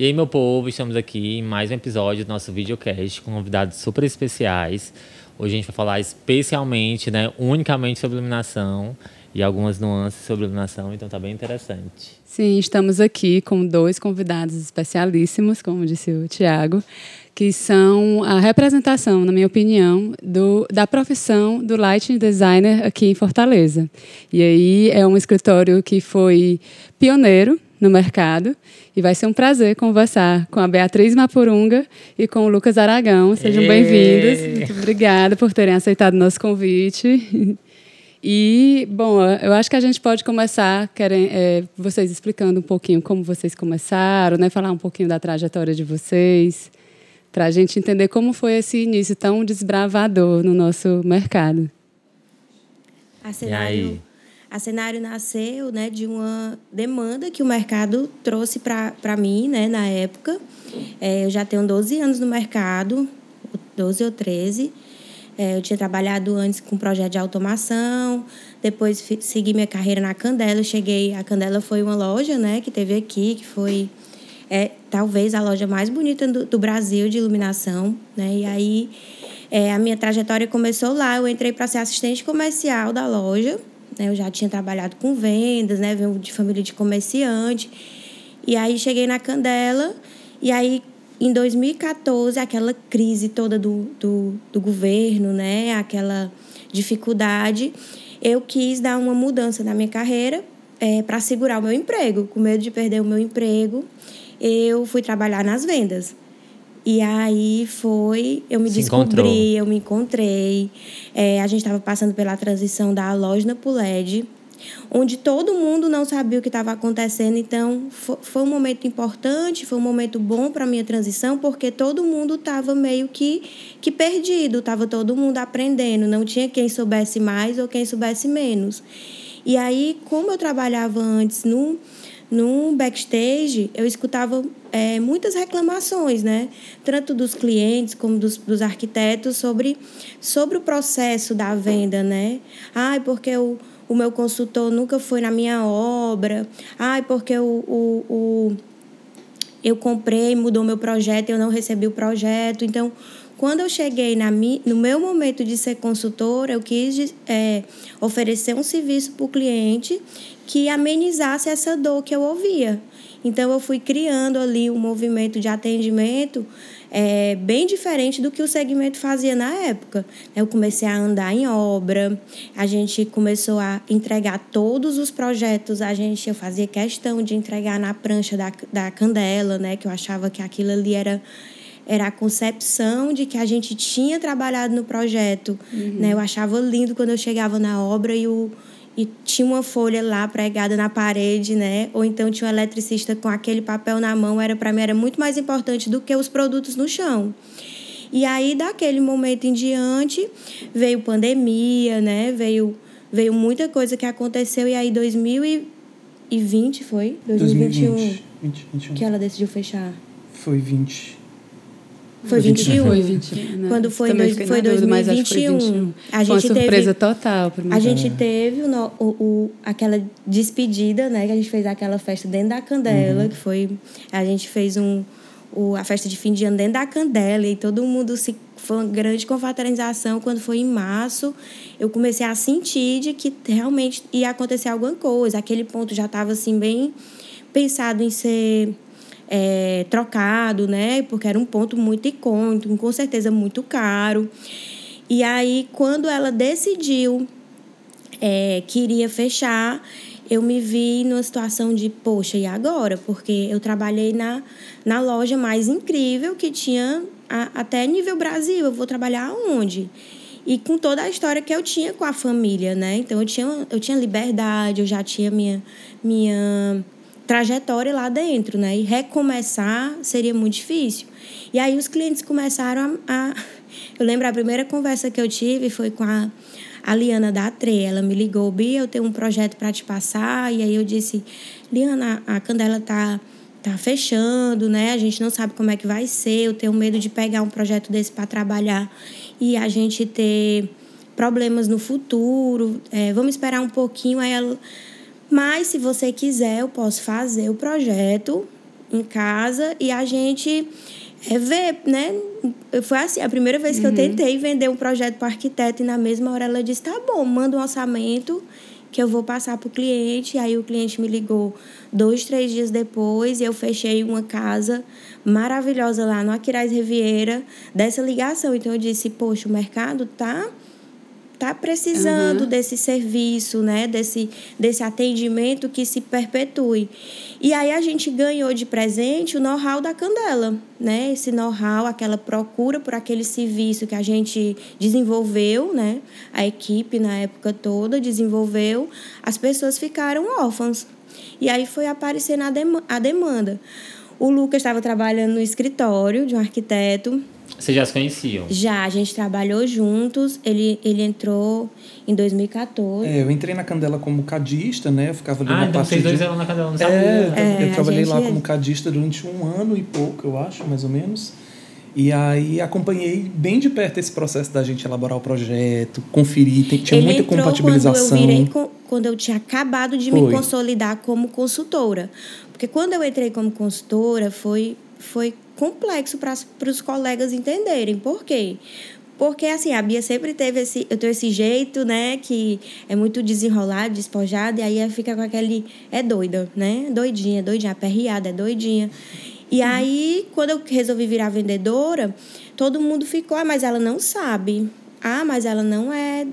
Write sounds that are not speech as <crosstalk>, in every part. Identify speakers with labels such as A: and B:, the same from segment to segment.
A: E aí, meu povo, estamos aqui em mais um episódio do nosso videocast com convidados super especiais. Hoje a gente vai falar especialmente, né, unicamente sobre iluminação e algumas nuances sobre iluminação, então tá bem interessante.
B: Sim, estamos aqui com dois convidados especialíssimos, como disse o Tiago, que são a representação, na minha opinião, do, da profissão do lighting designer aqui em Fortaleza. E aí é um escritório que foi pioneiro no mercado e vai ser um prazer conversar com a Beatriz Mapurunga e com o Lucas Aragão. Sejam bem-vindos. Muito obrigada por terem aceitado o nosso convite. E, bom, eu acho que a gente pode começar, querem, é, vocês explicando um pouquinho como vocês começaram, né? falar um pouquinho da trajetória de vocês para a gente entender como foi esse início tão desbravador no nosso mercado.
C: A cenário, a cenário nasceu né, de uma demanda que o mercado trouxe para mim né, na época. É, eu já tenho 12 anos no mercado, 12 ou 13. É, eu tinha trabalhado antes com projeto de automação, depois segui minha carreira na Candela. Cheguei, a Candela foi uma loja né, que teve aqui, que foi é talvez a loja mais bonita do, do Brasil de iluminação, né? E aí é, a minha trajetória começou lá. Eu entrei para ser assistente comercial da loja. Né? Eu já tinha trabalhado com vendas, né? Venho de família de comerciante. E aí cheguei na Candela. E aí, em 2014, aquela crise toda do, do, do governo, né? Aquela dificuldade. Eu quis dar uma mudança na minha carreira é, para segurar o meu emprego, com medo de perder o meu emprego eu fui trabalhar nas vendas. E aí foi, eu me Se descobri, encontrou. eu me encontrei. É, a gente estava passando pela transição da loja para o LED, onde todo mundo não sabia o que estava acontecendo. Então, foi, foi, um momento importante, foi um momento bom para a minha transição, porque todo mundo estava meio que, que perdido, estava todo mundo aprendendo, não tinha quem soubesse mais ou quem soubesse menos. E aí, como eu trabalhava antes no no backstage, eu escutava é, muitas reclamações, né? Tanto dos clientes como dos, dos arquitetos sobre, sobre o processo da venda, né? Ai, porque o, o meu consultor nunca foi na minha obra. Ai, porque o, o, o eu comprei, mudou meu projeto, eu não recebi o projeto. Então, quando eu cheguei na mi, no meu momento de ser consultora, eu quis é, oferecer um serviço para o cliente que amenizasse essa dor que eu ouvia. Então, eu fui criando ali um movimento de atendimento é, bem diferente do que o segmento fazia na época. Eu comecei a andar em obra, a gente começou a entregar todos os projetos, a gente eu fazia questão de entregar na prancha da, da Candela, né, que eu achava que aquilo ali era era a concepção de que a gente tinha trabalhado no projeto. Uhum. Né? Eu achava lindo quando eu chegava na obra e o, e tinha uma folha lá pregada na parede, né? Ou então tinha um eletricista com aquele papel na mão, era para mim era muito mais importante do que os produtos no chão. E aí daquele momento em diante veio pandemia, né? Veio veio muita coisa que aconteceu e aí 2020 foi 2021 2020, 2021. que ela decidiu fechar.
D: Foi 20.
C: Foi 21?
B: Foi 21. Né?
C: Quando foi, dois, foi 2021. Foi 21.
B: A gente foi uma surpresa teve, total
C: para mim. A gente teve o, o, o, aquela despedida, né? Que a gente fez aquela festa dentro da Candela, uhum. que foi... A gente fez um, o, a festa de fim de ano dentro da Candela e todo mundo se... Foi uma grande confraternização. Quando foi em março, eu comecei a sentir de que realmente ia acontecer alguma coisa. Aquele ponto já estava, assim, bem pensado em ser é, trocado, né? Porque era um ponto muito icônico, com certeza muito caro. E aí, quando ela decidiu é, que iria fechar, eu me vi numa situação de, poxa, e agora? Porque eu trabalhei na, na loja mais incrível que tinha a, até nível Brasil. Eu vou trabalhar onde? E com toda a história que eu tinha com a família, né? Então eu tinha, eu tinha liberdade, eu já tinha minha, minha trajetória lá dentro, né? E recomeçar seria muito difícil. E aí os clientes começaram a, a <laughs> eu lembro a primeira conversa que eu tive foi com a, a Liana da Atre. Ela me ligou, Bia, eu tenho um projeto para te passar. E aí eu disse, Liana, a Candela tá tá fechando, né? A gente não sabe como é que vai ser. Eu tenho medo de pegar um projeto desse para trabalhar e a gente ter problemas no futuro. É, vamos esperar um pouquinho. Aí ela mas se você quiser, eu posso fazer o projeto em casa e a gente é, ver, né? Foi assim, a primeira vez que uhum. eu tentei vender um projeto para arquiteto e na mesma hora ela disse: tá bom, manda um orçamento que eu vou passar para o cliente. E aí o cliente me ligou dois, três dias depois e eu fechei uma casa maravilhosa lá no Aquiraz Riviera dessa ligação. Então eu disse: poxa, o mercado tá está precisando uhum. desse serviço, né? desse, desse atendimento que se perpetue. E aí a gente ganhou de presente o know-how da Candela, né? Esse know-how, aquela procura por aquele serviço que a gente desenvolveu, né? A equipe na época toda desenvolveu, as pessoas ficaram órfãs. E aí foi aparecendo a demanda. O Lucas estava trabalhando no escritório de um arquiteto
A: vocês já se conheciam?
C: Já, a gente trabalhou juntos. Ele, ele entrou em 2014.
D: É, eu entrei na Candela como cadista, né? Eu ficava ali
A: ah,
D: na
A: então
D: parte
A: vocês
D: de...
A: dois eram na Candela, não sabia?
D: É, é eu trabalhei lá como cadista durante um ano e pouco, eu acho, mais ou menos. E aí acompanhei bem de perto esse processo da gente elaborar o projeto, conferir, tinha
C: Ele
D: muita compatibilização.
C: Quando eu, virei, quando eu tinha acabado de foi. me consolidar como consultora. Porque quando eu entrei como consultora, foi, foi complexo para os colegas entenderem. Por quê? Porque, assim, a Bia sempre teve esse... Eu tenho esse jeito, né? Que é muito desenrolado, despojado. E aí fica com aquele... É doida, né? Doidinha, doidinha. Aperreada, é doidinha. E aí, quando eu resolvi virar vendedora, todo mundo ficou... Ah, mas ela não sabe. Ah, mas ela não é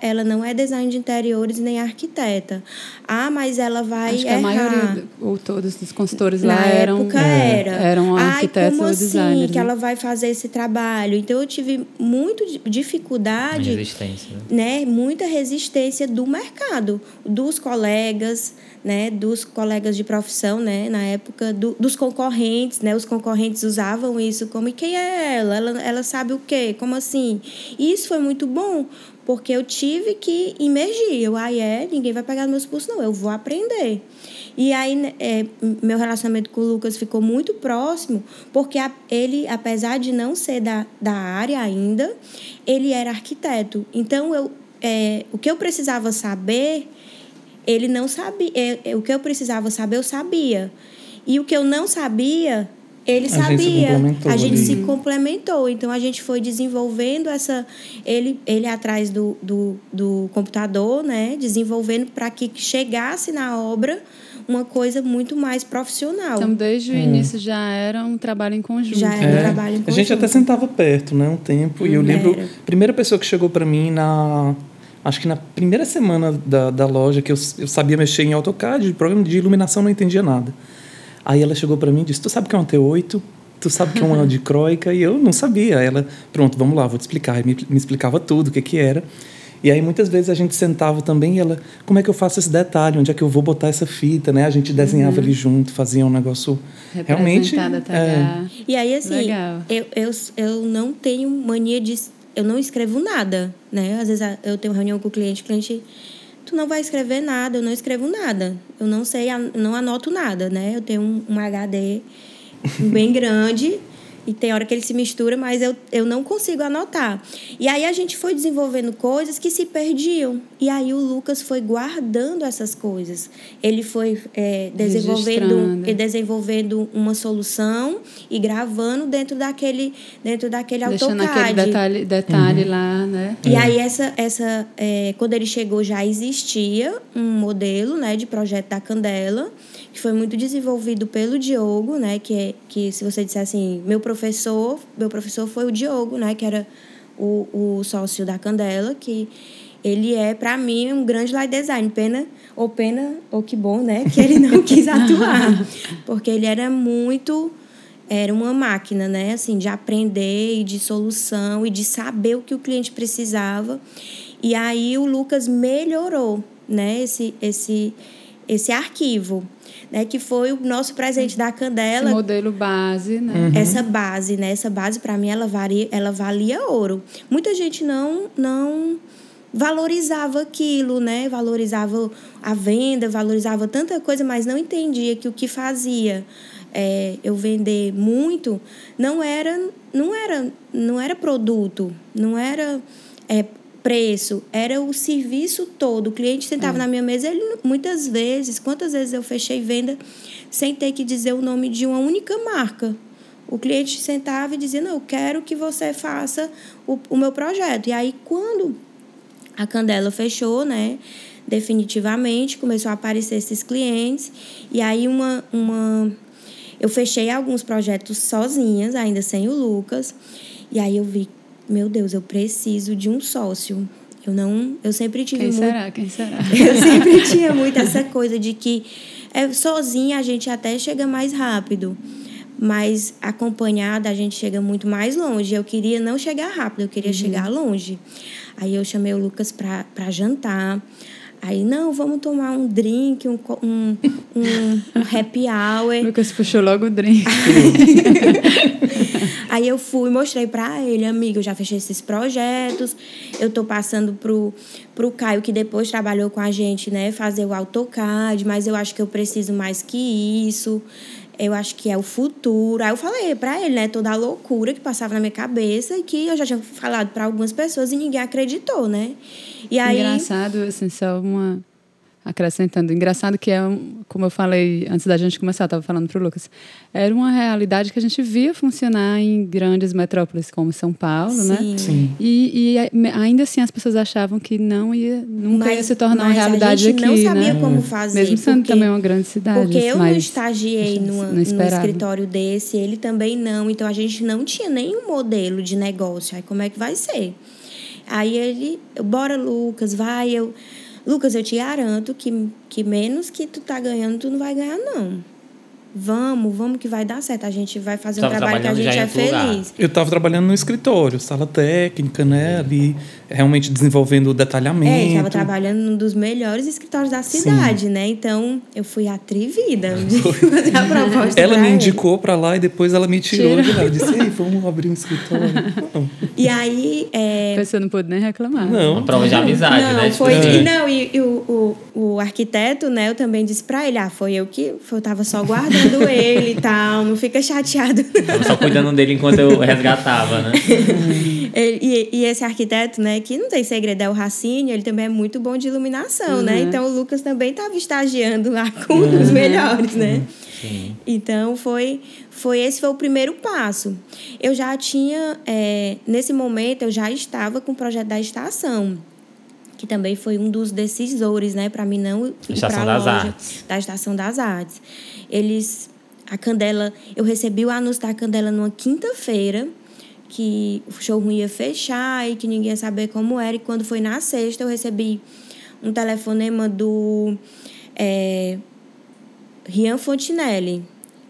C: ela não é design de interiores nem arquiteta. Ah, mas ela vai Acho que errar. a maioria
B: ou todos os consultores
C: Na
B: lá eram
C: época era.
B: eram arquitetos
C: Ai, como
B: ou designers.
C: Assim que né? ela vai fazer esse trabalho? Então eu tive muito dificuldade,
A: resistência, né?
C: né? Muita resistência do mercado, dos colegas, né, dos colegas de profissão, né, na época do, dos concorrentes, né, os concorrentes usavam isso como e quem é ela? Ela, ela sabe o quê? Como assim? E isso foi muito bom, porque eu tive que imergir. Eu, aí ah, é, ninguém vai pegar meus cursos, não, eu vou aprender. E aí, né, é, meu relacionamento com o Lucas ficou muito próximo, porque ele, apesar de não ser da, da área ainda, ele era arquiteto. Então, eu, é, o que eu precisava saber ele não sabia. É, é, o que eu precisava saber, eu sabia. E o que eu não sabia, ele a sabia.
D: Gente
C: a gente ali. se complementou. Então a gente foi desenvolvendo essa. Ele, ele atrás do, do, do computador, né? Desenvolvendo para que chegasse na obra uma coisa muito mais profissional.
B: Então, desde o hum. início já era um trabalho em conjunto.
C: Já era
B: um
C: é, trabalho em conjunto.
D: A gente até sentava perto, né? Um tempo. Hum, e eu hum, lembro, a primeira pessoa que chegou para mim na acho que na primeira semana da, da loja que eu, eu sabia mexer em AutoCAD, programa de iluminação não entendia nada. Aí ela chegou para mim e disse: Tu sabe o que é um T8? Tu sabe o que é um dicróica? E eu não sabia. Ela, pronto, vamos lá, vou te explicar. E me, me explicava tudo, o que, que era. E aí muitas vezes a gente sentava também e ela, como é que eu faço esse detalhe? Onde é que eu vou botar essa fita, né? A gente desenhava uhum. ali junto, fazia um negócio realmente.
B: É.
C: E aí assim. Eu, eu, eu não tenho mania de eu não escrevo nada, né? Às vezes eu tenho reunião com o cliente, o cliente, tu não vai escrever nada, eu não escrevo nada. Eu não sei, não anoto nada, né? Eu tenho um, um HD bem grande e tem hora que ele se mistura, mas eu, eu não consigo anotar. E aí a gente foi desenvolvendo coisas que se perdiam. E aí o Lucas foi guardando essas coisas. Ele foi é, desenvolvendo, desenvolvendo uma solução e gravando dentro daquele, dentro daquele
B: Deixando
C: AutoCAD.
B: aquele detalhe, detalhe uhum. lá, né?
C: E aí essa, essa é, quando ele chegou já existia um modelo né, de projeto da Candela que foi muito desenvolvido pelo Diogo, né? Que, é, que se você disser assim, meu professor, meu professor foi o Diogo, né? Que era o, o sócio da Candela, que ele é, para mim, um grande light design. Pena, ou pena, ou que bom, né? Que ele não <laughs> quis atuar. Porque ele era muito... Era uma máquina, né? Assim, de aprender e de solução e de saber o que o cliente precisava. E aí o Lucas melhorou, né? Esse, esse, esse arquivo né, que foi o nosso presente da Candela.
B: Esse modelo base, né?
C: Uhum. Essa base, né? Essa base para mim ela valia, ela valia ouro. Muita gente não não valorizava aquilo, né? Valorizava a venda, valorizava tanta coisa, mas não entendia que o que fazia é, eu vender muito não era não era não era produto, não era é, preço, era o serviço todo. O cliente sentava é. na minha mesa, ele muitas vezes, quantas vezes eu fechei venda sem ter que dizer o nome de uma única marca. O cliente sentava e dizia: Não, eu quero que você faça o, o meu projeto. E aí, quando a Candela fechou, né? Definitivamente, começou a aparecer esses clientes. E aí, uma, uma eu fechei alguns projetos sozinhas, ainda sem o Lucas. E aí eu vi, meu Deus, eu preciso de um sócio. Eu não, eu sempre tive
B: Quem
C: muito,
B: será? Quem será? <laughs>
C: Eu sempre tinha muito essa coisa de que é, sozinha a gente até chega mais rápido, mas acompanhada a gente chega muito mais longe. Eu queria não chegar rápido, eu queria uhum. chegar longe. Aí eu chamei o Lucas para jantar. Aí, não, vamos tomar um drink, um, um, um, um happy hour. <laughs>
B: Lucas puxou logo o drink. <laughs>
C: Aí eu fui, mostrei para ele, amigo, eu já fechei esses projetos, eu tô passando pro, pro Caio, que depois trabalhou com a gente, né, fazer o AutoCAD, mas eu acho que eu preciso mais que isso eu acho que é o futuro. Aí eu falei para ele, né, toda a loucura que passava na minha cabeça e que eu já tinha falado para algumas pessoas e ninguém acreditou, né?
B: E aí Engraçado, assim, só uma acrescentando. Engraçado que é, como eu falei antes da gente começar, eu estava falando para o Lucas, era uma realidade que a gente via funcionar em grandes metrópoles como São Paulo,
C: Sim.
B: né?
C: Sim.
B: E, e ainda assim as pessoas achavam que não ia, nunca mas, ia se tornar uma realidade aqui, né?
C: não sabia né? como fazer.
B: Mesmo sendo
C: porque,
B: também uma grande cidade.
C: Porque eu não estagiei numa, num escritório desse, ele também não. Então a gente não tinha nenhum modelo de negócio. Aí como é que vai ser? Aí ele, bora Lucas, vai, eu Lucas, eu te garanto que, que menos que tu tá ganhando, tu não vai ganhar, não. Vamos, vamos que vai dar certo. A gente vai fazer um trabalho que a gente é feliz. Lugar.
D: Eu estava trabalhando no escritório, sala técnica, né? Ali, realmente desenvolvendo o detalhamento. É,
C: estava trabalhando num dos melhores escritórios da cidade, Sim. né? Então, eu fui atrevida de <laughs> fazer a proposta.
D: Ela me indicou para lá e depois ela me tirou Tira. de lá. Eu disse, Ei, vamos abrir um escritório.
C: e aí... É...
B: A pessoa não pôde nem reclamar.
A: Não. Uma prova de amizade,
C: não,
A: né?
C: Foi, é. Não, e, e o, o, o arquiteto, né? Eu também disse para ele, ah, foi eu que... Eu tava só guardando ele e tal, não fica chateado.
A: Não. Só cuidando dele enquanto eu resgatava, né?
C: e, e esse arquiteto, né, que não tem segredo, é o Racine, ele também é muito bom de iluminação, né? uhum. né? Então o Lucas também estava estagiando lá com uhum. os melhores, né? Sim. Então foi, foi esse foi o primeiro passo. Eu já tinha, é, nesse momento, eu já estava com o projeto da estação que também foi um dos decisores, né, para mim não ir para a loja Artes. da Estação das Artes. Eles a Candela, eu recebi o anúncio da Candela numa quinta-feira que o showroom ia fechar e que ninguém ia saber como era. E quando foi na sexta, eu recebi um telefonema do é, Rian Fontinelli,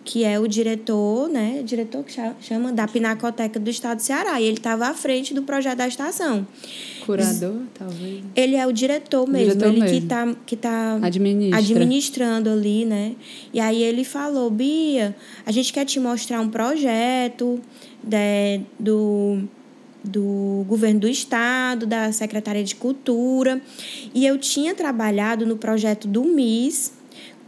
C: que é o diretor, né? Diretor que chama da Pinacoteca do Estado do Ceará. E ele estava à frente do projeto da estação.
B: Curador, talvez.
C: Ele é o diretor mesmo, diretor ele mesmo. que está que tá
B: Administra.
C: administrando ali, né? E aí ele falou, Bia, a gente quer te mostrar um projeto de, né, do do governo do estado, da Secretaria de Cultura, e eu tinha trabalhado no projeto do MIS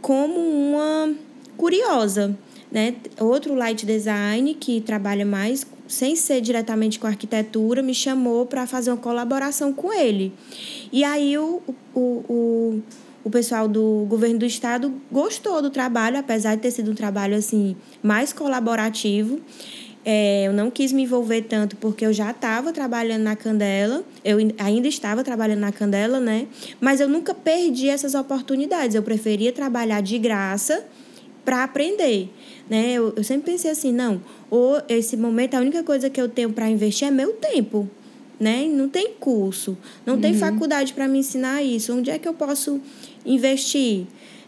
C: como uma curiosa, né? Outro light design que trabalha mais sem ser diretamente com arquitetura, me chamou para fazer uma colaboração com ele. E aí o, o, o, o pessoal do governo do estado gostou do trabalho, apesar de ter sido um trabalho assim mais colaborativo. É, eu não quis me envolver tanto porque eu já estava trabalhando na Candela, eu ainda estava trabalhando na Candela, né? Mas eu nunca perdi essas oportunidades. Eu preferia trabalhar de graça para aprender. Né? Eu, eu sempre pensei assim, não, ou esse momento a única coisa que eu tenho para investir é meu tempo. Né? Não tem curso, não uhum. tem faculdade para me ensinar isso. Onde é que eu posso investir?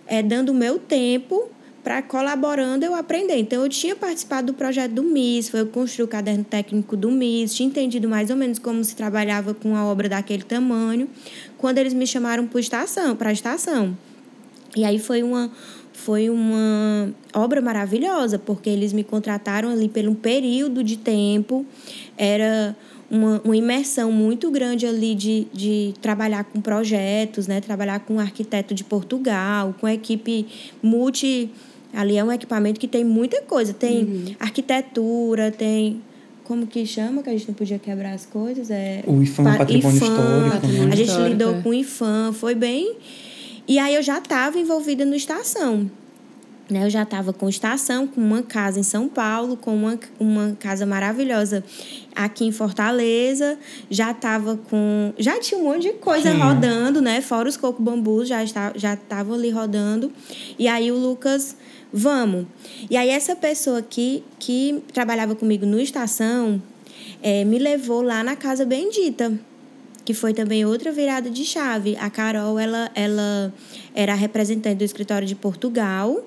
C: É dando meu tempo para colaborando eu aprender. Então eu tinha participado do projeto do MIS, foi eu construí o caderno técnico do MIS, tinha entendido mais ou menos como se trabalhava com a obra daquele tamanho, quando eles me chamaram para estação, para a estação. E aí foi uma foi uma obra maravilhosa, porque eles me contrataram ali por um período de tempo, era uma, uma imersão muito grande ali de, de trabalhar com projetos, né? trabalhar com um arquiteto de Portugal, com equipe multi. Ali é um equipamento que tem muita coisa, tem uhum. arquitetura, tem como que chama, que a gente não podia quebrar as coisas? É,
D: o IFAM, pa, patrimônio IFAM, histórico. Patrimônio
C: né? a gente
D: histórico,
C: lidou é. com o IFAM, foi bem. E aí eu já estava envolvida no Estação. Né? Eu já estava com estação, com uma casa em São Paulo, com uma, uma casa maravilhosa aqui em Fortaleza. Já estava com. Já tinha um monte de coisa Sim. rodando, né? Fora os coco bambus, já estavam já ali rodando. E aí o Lucas, vamos. E aí essa pessoa aqui, que trabalhava comigo no estação, é, me levou lá na Casa Bendita que foi também outra virada de chave. A Carol, ela, ela era representante do escritório de Portugal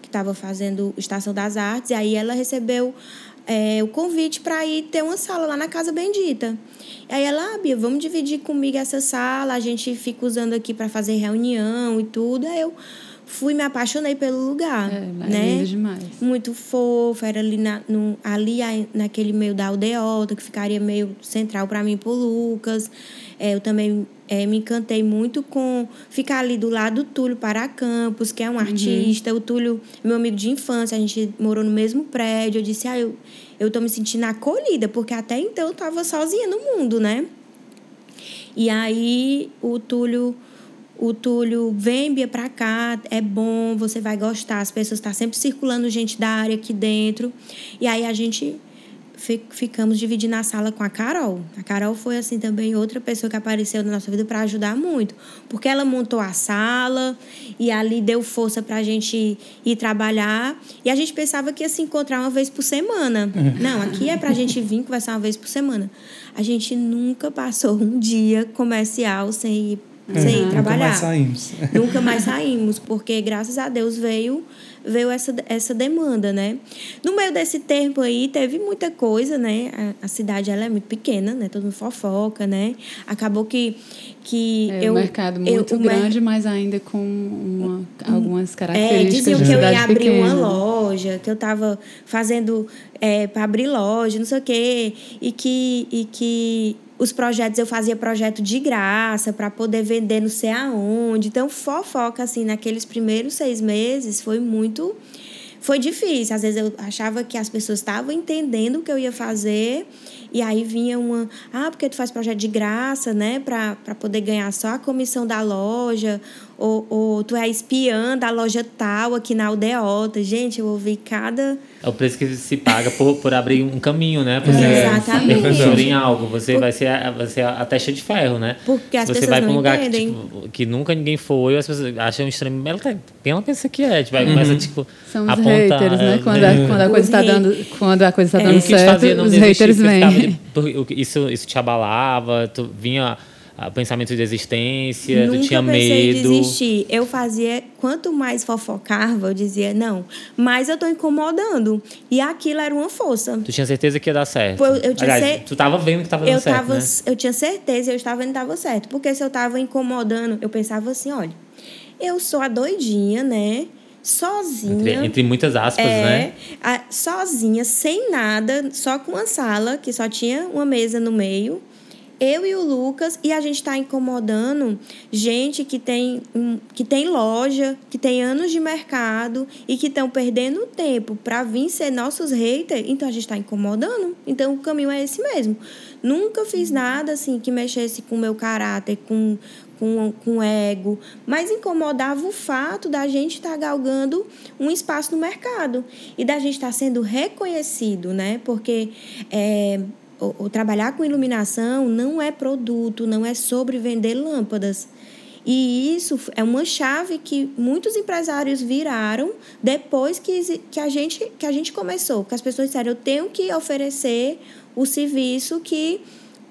C: que estava fazendo Estação das Artes, e aí ela recebeu é, o convite para ir ter uma sala lá na Casa Bendita. E aí ela, ah, Bia, vamos dividir comigo essa sala, a gente fica usando aqui para fazer reunião e tudo. Aí eu fui, me apaixonei pelo lugar. É, né?
B: lindo demais.
C: Muito fofo, era ali, na, no, ali naquele meio da aldeota, que ficaria meio central para mim pro Lucas. É, eu também é, me encantei muito com ficar ali do lado do Túlio Paracampos, que é um uhum. artista. O Túlio, meu amigo de infância, a gente morou no mesmo prédio. Eu disse, ah, eu, eu tô me sentindo acolhida, porque até então eu tava sozinha no mundo, né? E aí o Túlio, o Túlio vem Bia pra cá, é bom, você vai gostar. As pessoas estão tá sempre circulando gente da área aqui dentro. E aí a gente ficamos dividindo a sala com a Carol. A Carol foi assim também outra pessoa que apareceu na nossa vida para ajudar muito, porque ela montou a sala e ali deu força para a gente ir trabalhar. E a gente pensava que ia se encontrar uma vez por semana. É. Não, aqui é para a gente vir conversar uma vez por semana. A gente nunca passou um dia comercial sem ir. Sem ir trabalhar.
D: Nunca mais saímos.
C: Nunca mais saímos, porque graças a Deus veio veio essa, essa demanda, né? No meio desse tempo aí, teve muita coisa, né? A, a cidade, ela é muito pequena, né? Todo mundo fofoca, né? Acabou que... que
B: é, eu, um mercado muito eu, grande, mer... mas ainda com uma, algumas é, características é, diziam
C: que
B: eu
C: ia abrir
B: pequena.
C: uma loja, que eu estava fazendo é, para abrir loja, não sei o quê, e que, e que os projetos, eu fazia projeto de graça para poder vender não sei aonde. Então, fofoca, assim, naqueles primeiros seis meses foi muito. Foi difícil. Às vezes eu achava que as pessoas estavam entendendo o que eu ia fazer e aí vinha uma, ah, porque tu faz projeto de graça, né, para poder ganhar só a comissão da loja, ou, ou tu é espiã da loja tal aqui na aldeota. Gente, eu ouvi cada.
A: É o preço que se paga por, por abrir um caminho, né? Por é, Exatamente. em algo. Você por... vai, ser a, vai ser a testa de ferro, né?
C: Porque as você
A: vai para um lugar
C: que,
A: tipo, que, nunca ninguém foi, as pessoas acham estranho. Ela tá, ela pensa que é? Tipo, uhum. começa, tipo,
B: São os apontar, haters, né? Quando, a, quando a coisa está dando, quando a coisa está é. dando certo, os haters vêm.
A: Isso, isso te abalava, tu vinha pensamento de existência,
C: Nunca
A: tu tinha
C: pensei
A: medo.
C: Em desistir. Eu fazia, quanto mais fofocava, eu dizia, não, mas eu tô incomodando. E aquilo era uma força.
A: Tu tinha certeza que ia dar certo.
C: Eu, eu tinha
A: Aliás,
C: cer...
A: tu tava vendo que tava dando
C: eu
A: certo,
C: tava,
A: né?
C: Eu tinha certeza, eu estava vendo que tava certo. Porque se eu tava incomodando, eu pensava assim, olha, eu sou a doidinha, né? sozinha.
A: Entre, entre, muitas aspas,
C: é,
A: né?
C: A, sozinha, sem nada, só com uma sala, que só tinha uma mesa no meio eu e o Lucas e a gente está incomodando gente que tem, que tem loja, que tem anos de mercado e que estão perdendo tempo para vir ser nossos haters, então a gente está incomodando. Então o caminho é esse mesmo. Nunca fiz nada assim que mexesse com o meu caráter, com, com, com ego, mas incomodava o fato da gente estar tá galgando um espaço no mercado e da gente estar tá sendo reconhecido, né? Porque é, o, trabalhar com iluminação não é produto, não é sobre vender lâmpadas. E isso é uma chave que muitos empresários viraram depois que, que, a, gente, que a gente começou. Que as pessoas disseram, eu tenho que oferecer o serviço que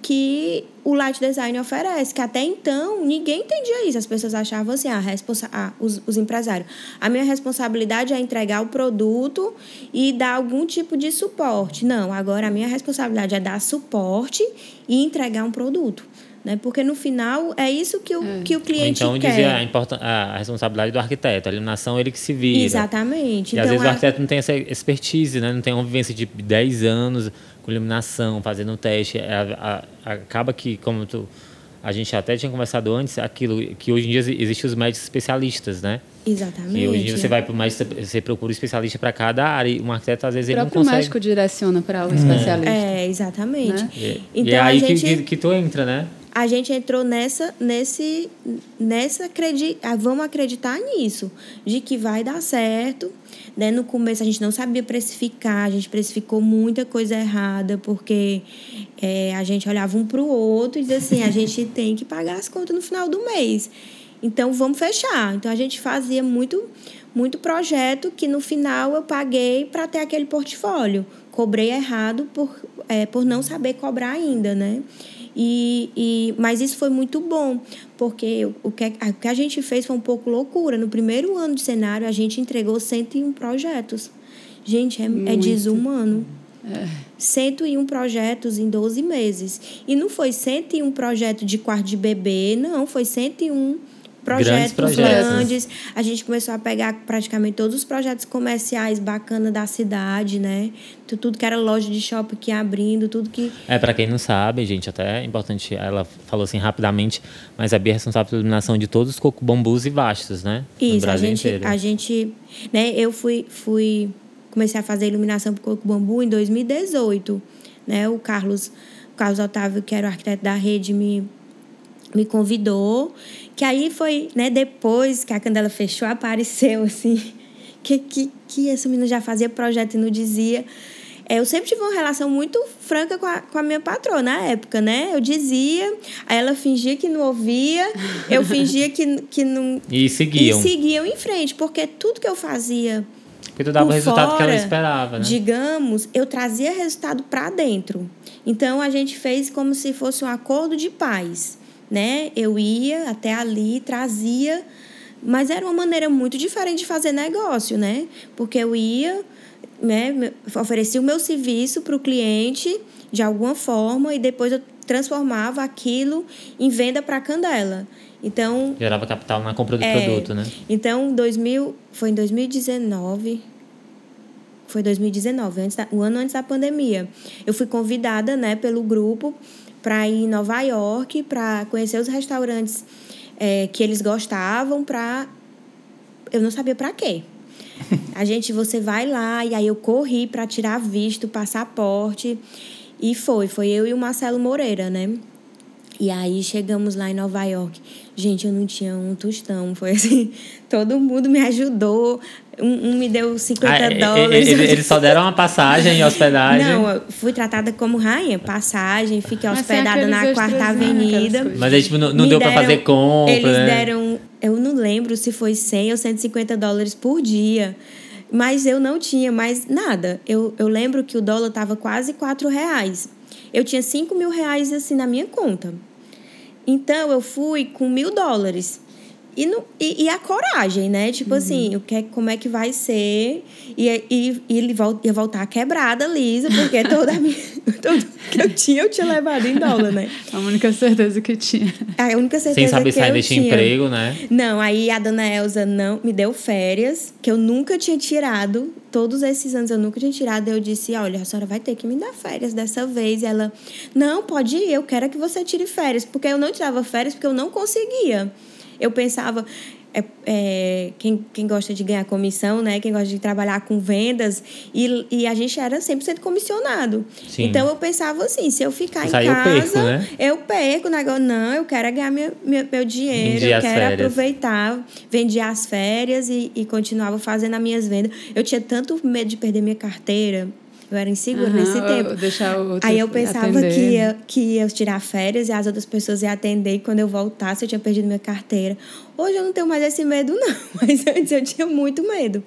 C: que o light design oferece, que até então ninguém entendia isso. As pessoas achavam assim, a responsa ah, os, os empresários, a minha responsabilidade é entregar o produto e dar algum tipo de suporte. Não, agora a minha responsabilidade é dar suporte e entregar um produto. Né? Porque no final é isso que o, é. que o cliente
A: então,
C: quer.
A: Então dizia a, a, responsabilidade do arquiteto, a iluminação ele que se vira.
C: Exatamente.
A: E
C: então,
A: às vezes
C: a...
A: o arquiteto não tem essa expertise, né? não tem uma vivência de 10 anos com iluminação, fazendo teste. A, a, acaba que, como tu, a gente até tinha conversado antes, aquilo que hoje em dia existem os médicos especialistas, né?
C: Exatamente.
A: E hoje você vai para mais você procura um especialista para cada área. E um arquiteto às vezes ele não consegue.
B: O médico direciona para o um especialista.
C: É, exatamente. Né?
A: E, então e é aí gente... que, que tu entra, né?
C: A gente entrou nessa nesse nessa acredi ah, vamos acreditar nisso de que vai dar certo né? No começo a gente não sabia precificar a gente precificou muita coisa errada porque é, a gente olhava um para o outro e dizia assim a gente <laughs> tem que pagar as contas no final do mês. Então vamos fechar. Então a gente fazia muito muito projeto que no final eu paguei para ter aquele portfólio. Cobrei errado por é, por não saber cobrar ainda né e, e, mas isso foi muito bom, porque o que, a, o que a gente fez foi um pouco loucura. No primeiro ano de cenário, a gente entregou 101 projetos. Gente, é, é desumano. É. 101 projetos em 12 meses. E não foi 101 projetos de quarto de bebê, não, foi 101 projetos, projetos grandes. A gente começou a pegar praticamente todos os projetos comerciais bacanas da cidade, né? Tudo que era loja de shopping que abrindo, tudo que.
A: É, para quem não sabe, gente, até é importante, ela falou assim rapidamente, mas a Bia é responsável pela iluminação de todos os cocobambus e vastos, né?
C: Isso, no Brasil a gente, inteiro. a gente. Né, eu fui, fui. Comecei a fazer iluminação para coco bambu em 2018. Né? O Carlos, o Carlos Otávio, que era o arquiteto da rede, me, me convidou. Que aí foi, né, depois que a Candela fechou, apareceu assim, <laughs> que, que, que essa menina já fazia projeto e não dizia. É, eu sempre tive uma relação muito franca com a, com a minha patroa na época, né? Eu dizia, aí ela fingia que não ouvia, eu <laughs> fingia que, que não.
A: E seguiam.
C: E seguiam em frente, porque tudo que eu fazia.
A: Porque tu dava o resultado fora, que ela esperava, né?
C: Digamos, eu trazia resultado para dentro. Então a gente fez como se fosse um acordo de paz né? Eu ia até ali, trazia, mas era uma maneira muito diferente de fazer negócio, né? Porque eu ia, né, oferecia o meu serviço para o cliente de alguma forma e depois eu transformava aquilo em venda para a Candela. Então,
A: gerava capital na compra do é, produto, né?
C: Então, 2000, foi em 2019, foi 2019, antes da, um ano antes da pandemia. Eu fui convidada, né, pelo grupo para ir em Nova York, para conhecer os restaurantes é, que eles gostavam, para eu não sabia para quê. <laughs> A gente, você vai lá e aí eu corri para tirar visto, passaporte e foi, foi eu e o Marcelo Moreira, né? E aí chegamos lá em Nova York. Gente, eu não tinha um tostão. Foi assim, <laughs> todo mundo me ajudou. Um, um me deu 50 ah, dólares.
A: Eles, eles só deram uma passagem e hospedagem?
C: Não, eu fui tratada como rainha. Passagem, fiquei hospedada na Quarta né, Avenida.
A: Mas aí, tipo, não, não deu para fazer compra,
C: Eles
A: né?
C: deram, eu não lembro se foi 100 ou 150 dólares por dia. Mas eu não tinha mais nada. Eu, eu lembro que o dólar estava quase 4 reais. Eu tinha 5 mil reais assim na minha conta. Então eu fui com mil dólares. E, no, e, e, a coragem, né? Tipo uhum. assim, o que, como é que vai ser? E, e, e ele ia voltar quebrada, lisa, porque toda a minha. <laughs> tudo que eu tinha, eu tinha levado em dólar, né?
B: A única certeza que tinha.
C: A única certeza
A: Sem saber
C: que
A: sair desse emprego, né?
C: Não, aí a dona Elza não me deu férias, que eu nunca tinha tirado. Todos esses anos eu nunca tinha tirado. Eu disse: olha, a senhora vai ter que me dar férias dessa vez. E ela: não, pode ir, eu quero que você tire férias. Porque eu não tirava férias porque eu não conseguia. Eu pensava, é, é, quem, quem gosta de ganhar comissão, né? Quem gosta de trabalhar com vendas, e, e a gente era 100% comissionado. Sim. Então eu pensava assim, se eu ficar em casa, eu perco, né? eu perco o negócio. Não, eu quero ganhar meu, meu, meu dinheiro, Vendi eu quero aproveitar, vendia as férias e, e continuava fazendo as minhas vendas. Eu tinha tanto medo de perder minha carteira, eu era insegura uhum, nesse tempo.
B: Deixar o
C: Aí eu pensava que ia, que ia tirar férias e as outras pessoas iam atender. E quando eu voltasse, eu tinha perdido minha carteira. Hoje eu não tenho mais esse medo, não. <laughs> Mas antes eu tinha muito medo.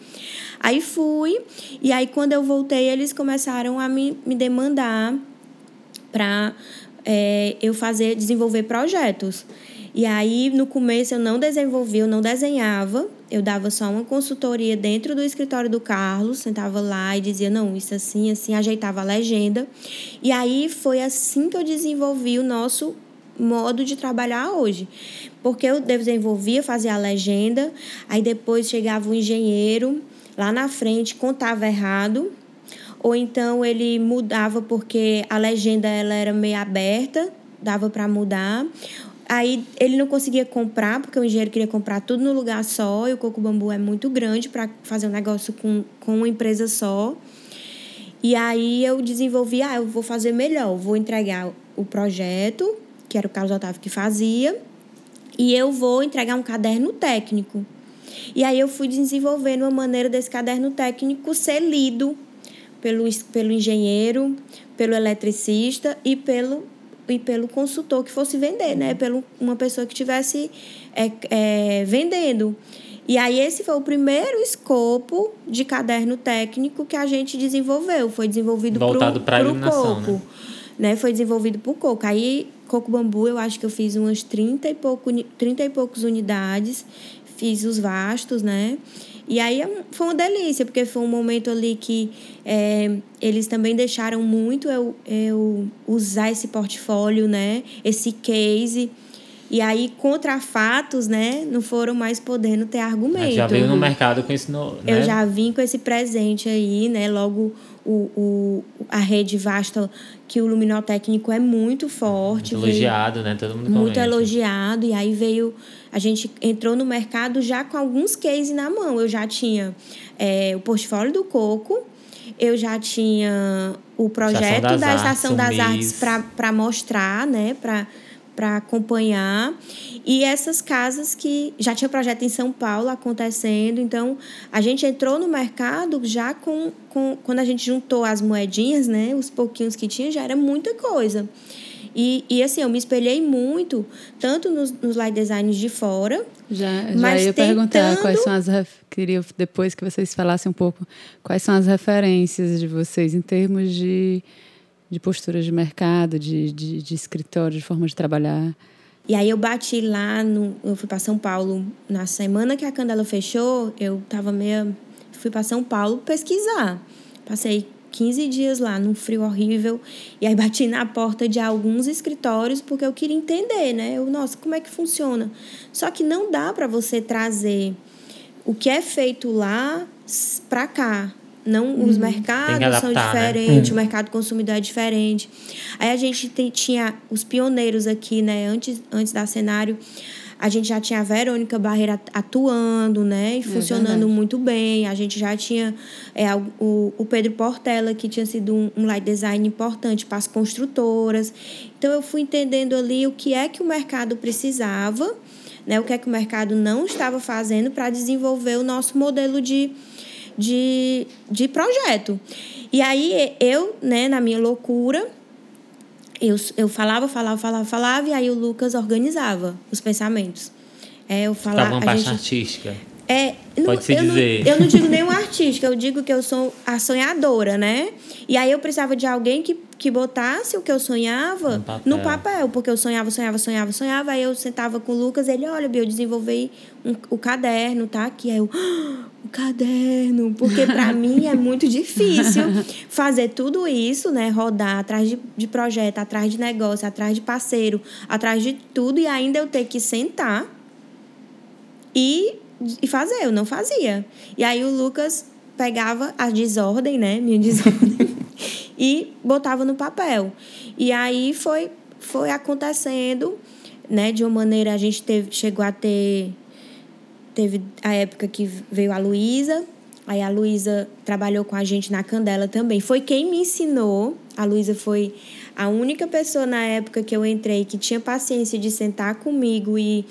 C: Aí fui. E aí, quando eu voltei, eles começaram a me, me demandar para é, eu fazer, desenvolver projetos. E aí, no começo, eu não desenvolvia, eu não desenhava. Eu dava só uma consultoria dentro do escritório do Carlos, sentava lá e dizia, não, isso assim, assim, ajeitava a legenda. E aí foi assim que eu desenvolvi o nosso modo de trabalhar hoje. Porque eu desenvolvia, fazia a legenda, aí depois chegava o engenheiro lá na frente, contava errado, ou então ele mudava porque a legenda ela era meio aberta, dava para mudar, Aí ele não conseguia comprar, porque o engenheiro queria comprar tudo no lugar só, e o coco bambu é muito grande para fazer um negócio com, com uma empresa só. E aí eu desenvolvi, ah, eu vou fazer melhor, vou entregar o projeto, que era o Carlos Otávio que fazia, e eu vou entregar um caderno técnico. E aí eu fui desenvolvendo uma maneira desse caderno técnico ser lido pelo, pelo engenheiro, pelo eletricista e pelo e pelo consultor que fosse vender, né? Pelo uma pessoa que estivesse é, é, vendendo. E aí esse foi o primeiro escopo de caderno técnico que a gente desenvolveu. Foi desenvolvido
A: Voltado para
C: o
A: coco.
C: Né? né? Foi desenvolvido por coco. Aí, coco bambu, eu acho que eu fiz umas 30 e, pouco, 30 e poucas unidades. Fiz os vastos, né? E aí é foi uma delícia, porque foi um momento ali que é, eles também deixaram muito eu, eu usar esse portfólio, né? Esse case. E aí, contra fatos, né, não foram mais podendo ter argumento.
A: Já veio no mercado com isso. No, né?
C: Eu já vim com esse presente aí, né? Logo, o, o, a rede vasta, que o luminotécnico é muito forte.
A: Muito elogiado, né? Todo mundo
C: Muito comenta. elogiado. E aí veio a gente entrou no mercado já com alguns cases na mão. Eu já tinha é, o portfólio do Coco, eu já tinha o projeto Estação da Estação das Artes para mostrar, né? Para acompanhar. E essas casas que já tinha projeto em São Paulo acontecendo. Então, a gente entrou no mercado já com, com. Quando a gente juntou as moedinhas, né? Os pouquinhos que tinha, já era muita coisa. E, e assim, eu me espelhei muito, tanto nos, nos light designs de fora.
B: Já, já ia tentando... perguntar quais são as. Queria depois que vocês falassem um pouco quais são as referências de vocês em termos de, de postura de mercado, de, de, de escritório, de forma de trabalhar.
C: E aí eu bati lá, no, eu fui para São Paulo na semana que a Candela fechou, eu tava meio. Fui para São Paulo pesquisar. Passei 15 dias lá, num frio horrível. E aí bati na porta de alguns escritórios porque eu queria entender, né? Eu, nossa, como é que funciona? Só que não dá para você trazer o que é feito lá para cá. Não, os uhum. mercados adaptar, são né? diferentes, né? o mercado consumidor é diferente. Aí a gente tem, tinha os pioneiros aqui, né? Antes, antes da cenário, a gente já tinha a Verônica Barreira atuando, né? E é funcionando é muito bem. A gente já tinha é, o, o Pedro Portela, que tinha sido um, um light design importante para as construtoras. Então, eu fui entendendo ali o que é que o mercado precisava, né? O que é que o mercado não estava fazendo para desenvolver o nosso modelo de, de, de projeto. E aí, eu, né, na minha loucura, eu, eu falava, falava, falava, falava, e aí o Lucas organizava os pensamentos. É, eu falava.
A: uma parte gente, artística.
C: É,
A: Pode se
C: eu
A: dizer.
C: Não, eu não digo nenhum artística, eu digo que eu sou a sonhadora, né? E aí eu precisava de alguém que, que botasse o que eu sonhava no papel. no papel, porque eu sonhava, sonhava, sonhava, sonhava. Aí eu sentava com o Lucas, ele, olha, eu desenvolvi um, o caderno, tá aqui. Aí eu, ah, o caderno, porque para <laughs> mim é muito difícil fazer tudo isso, né? Rodar atrás de, de projeto, atrás de negócio, atrás de parceiro, atrás de tudo, e ainda eu ter que sentar e e fazer, eu não fazia. E aí o Lucas pegava a desordem, né, minha <laughs> desordem, e botava no papel. E aí foi foi acontecendo, né, de uma maneira a gente teve, chegou a ter teve a época que veio a Luísa, aí a Luísa trabalhou com a gente na Candela também. Foi quem me ensinou. A Luísa foi a única pessoa na época que eu entrei que tinha paciência de sentar comigo e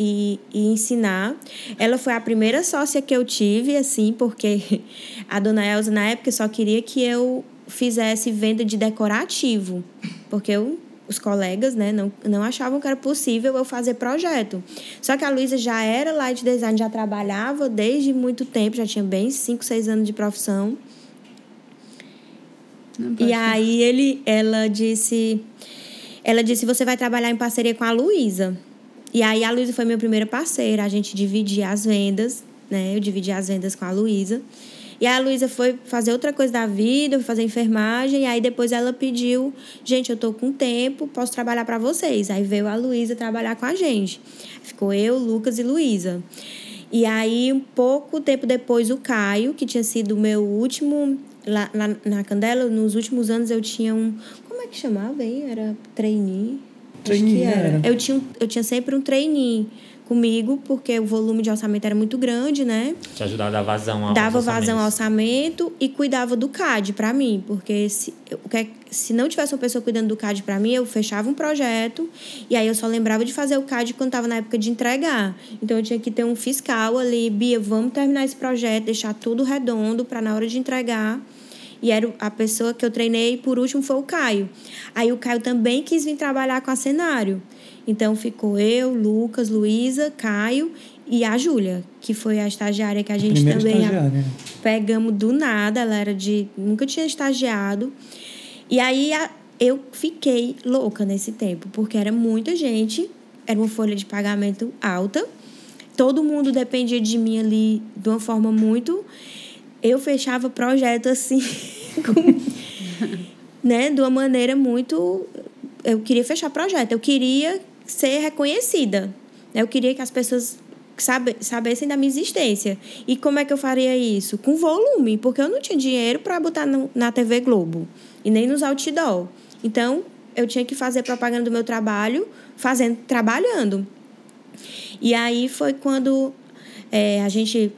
C: e, e, ensinar. Ela foi a primeira sócia que eu tive, assim, porque <laughs> a dona Elza, na época, só queria que eu fizesse venda de decorativo, porque eu, os colegas né, não, não achavam que era possível eu fazer projeto. Só que a Luísa já era light design, já trabalhava desde muito tempo, já tinha bem 5, 6 anos de profissão. E aí ele, ela disse, ela disse, você vai trabalhar em parceria com a Luísa. E aí a Luísa foi minha primeira parceira, a gente dividia as vendas, né? Eu dividi as vendas com a Luísa. E aí a Luísa foi fazer outra coisa da vida, foi fazer enfermagem, e aí depois ela pediu, gente, eu tô com tempo, posso trabalhar para vocês. Aí veio a Luísa trabalhar com a gente. Ficou eu, Lucas e Luísa. E aí, um pouco tempo depois, o Caio, que tinha sido o meu último. Lá, lá na Candela, nos últimos anos eu tinha um. Como é que chamava, hein? Era trainee
D: Trainee
C: era.
D: era.
C: Eu tinha, eu tinha sempre um trainee comigo, porque o volume de orçamento era muito grande, né?
A: Te ajudar a dar vazão ao
C: Dava vazão ao orçamento e cuidava do CAD para mim, porque se, é- se não tivesse uma pessoa cuidando do CAD para mim, eu fechava um projeto e aí eu só lembrava de fazer o CAD quando estava na época de entregar. Então eu tinha que ter um fiscal ali, Bia, vamos terminar esse projeto, deixar tudo redondo para na hora de entregar. E era a pessoa que eu treinei, por último, foi o Caio. Aí o Caio também quis vir trabalhar com a cenário. Então ficou eu, Lucas, Luísa, Caio e a Júlia, que foi a estagiária que a gente
D: Primeira
C: também
D: estagiária.
C: pegamos do nada, ela era de. nunca tinha estagiado. E aí a- eu fiquei louca nesse tempo, porque era muita gente, era uma folha de pagamento alta, todo mundo dependia de mim ali de uma forma muito. Eu fechava projeto assim, <laughs> com- né, de uma maneira muito. Eu queria fechar projeto, eu queria ser reconhecida. Eu queria que as pessoas sabe, sabessem da minha existência. E como é que eu faria isso? Com volume, porque eu não tinha dinheiro para botar no- na TV Globo e nem nos outdoor. Então, eu tinha que fazer propaganda do meu trabalho, fazendo, trabalhando. E aí foi quando é, a gente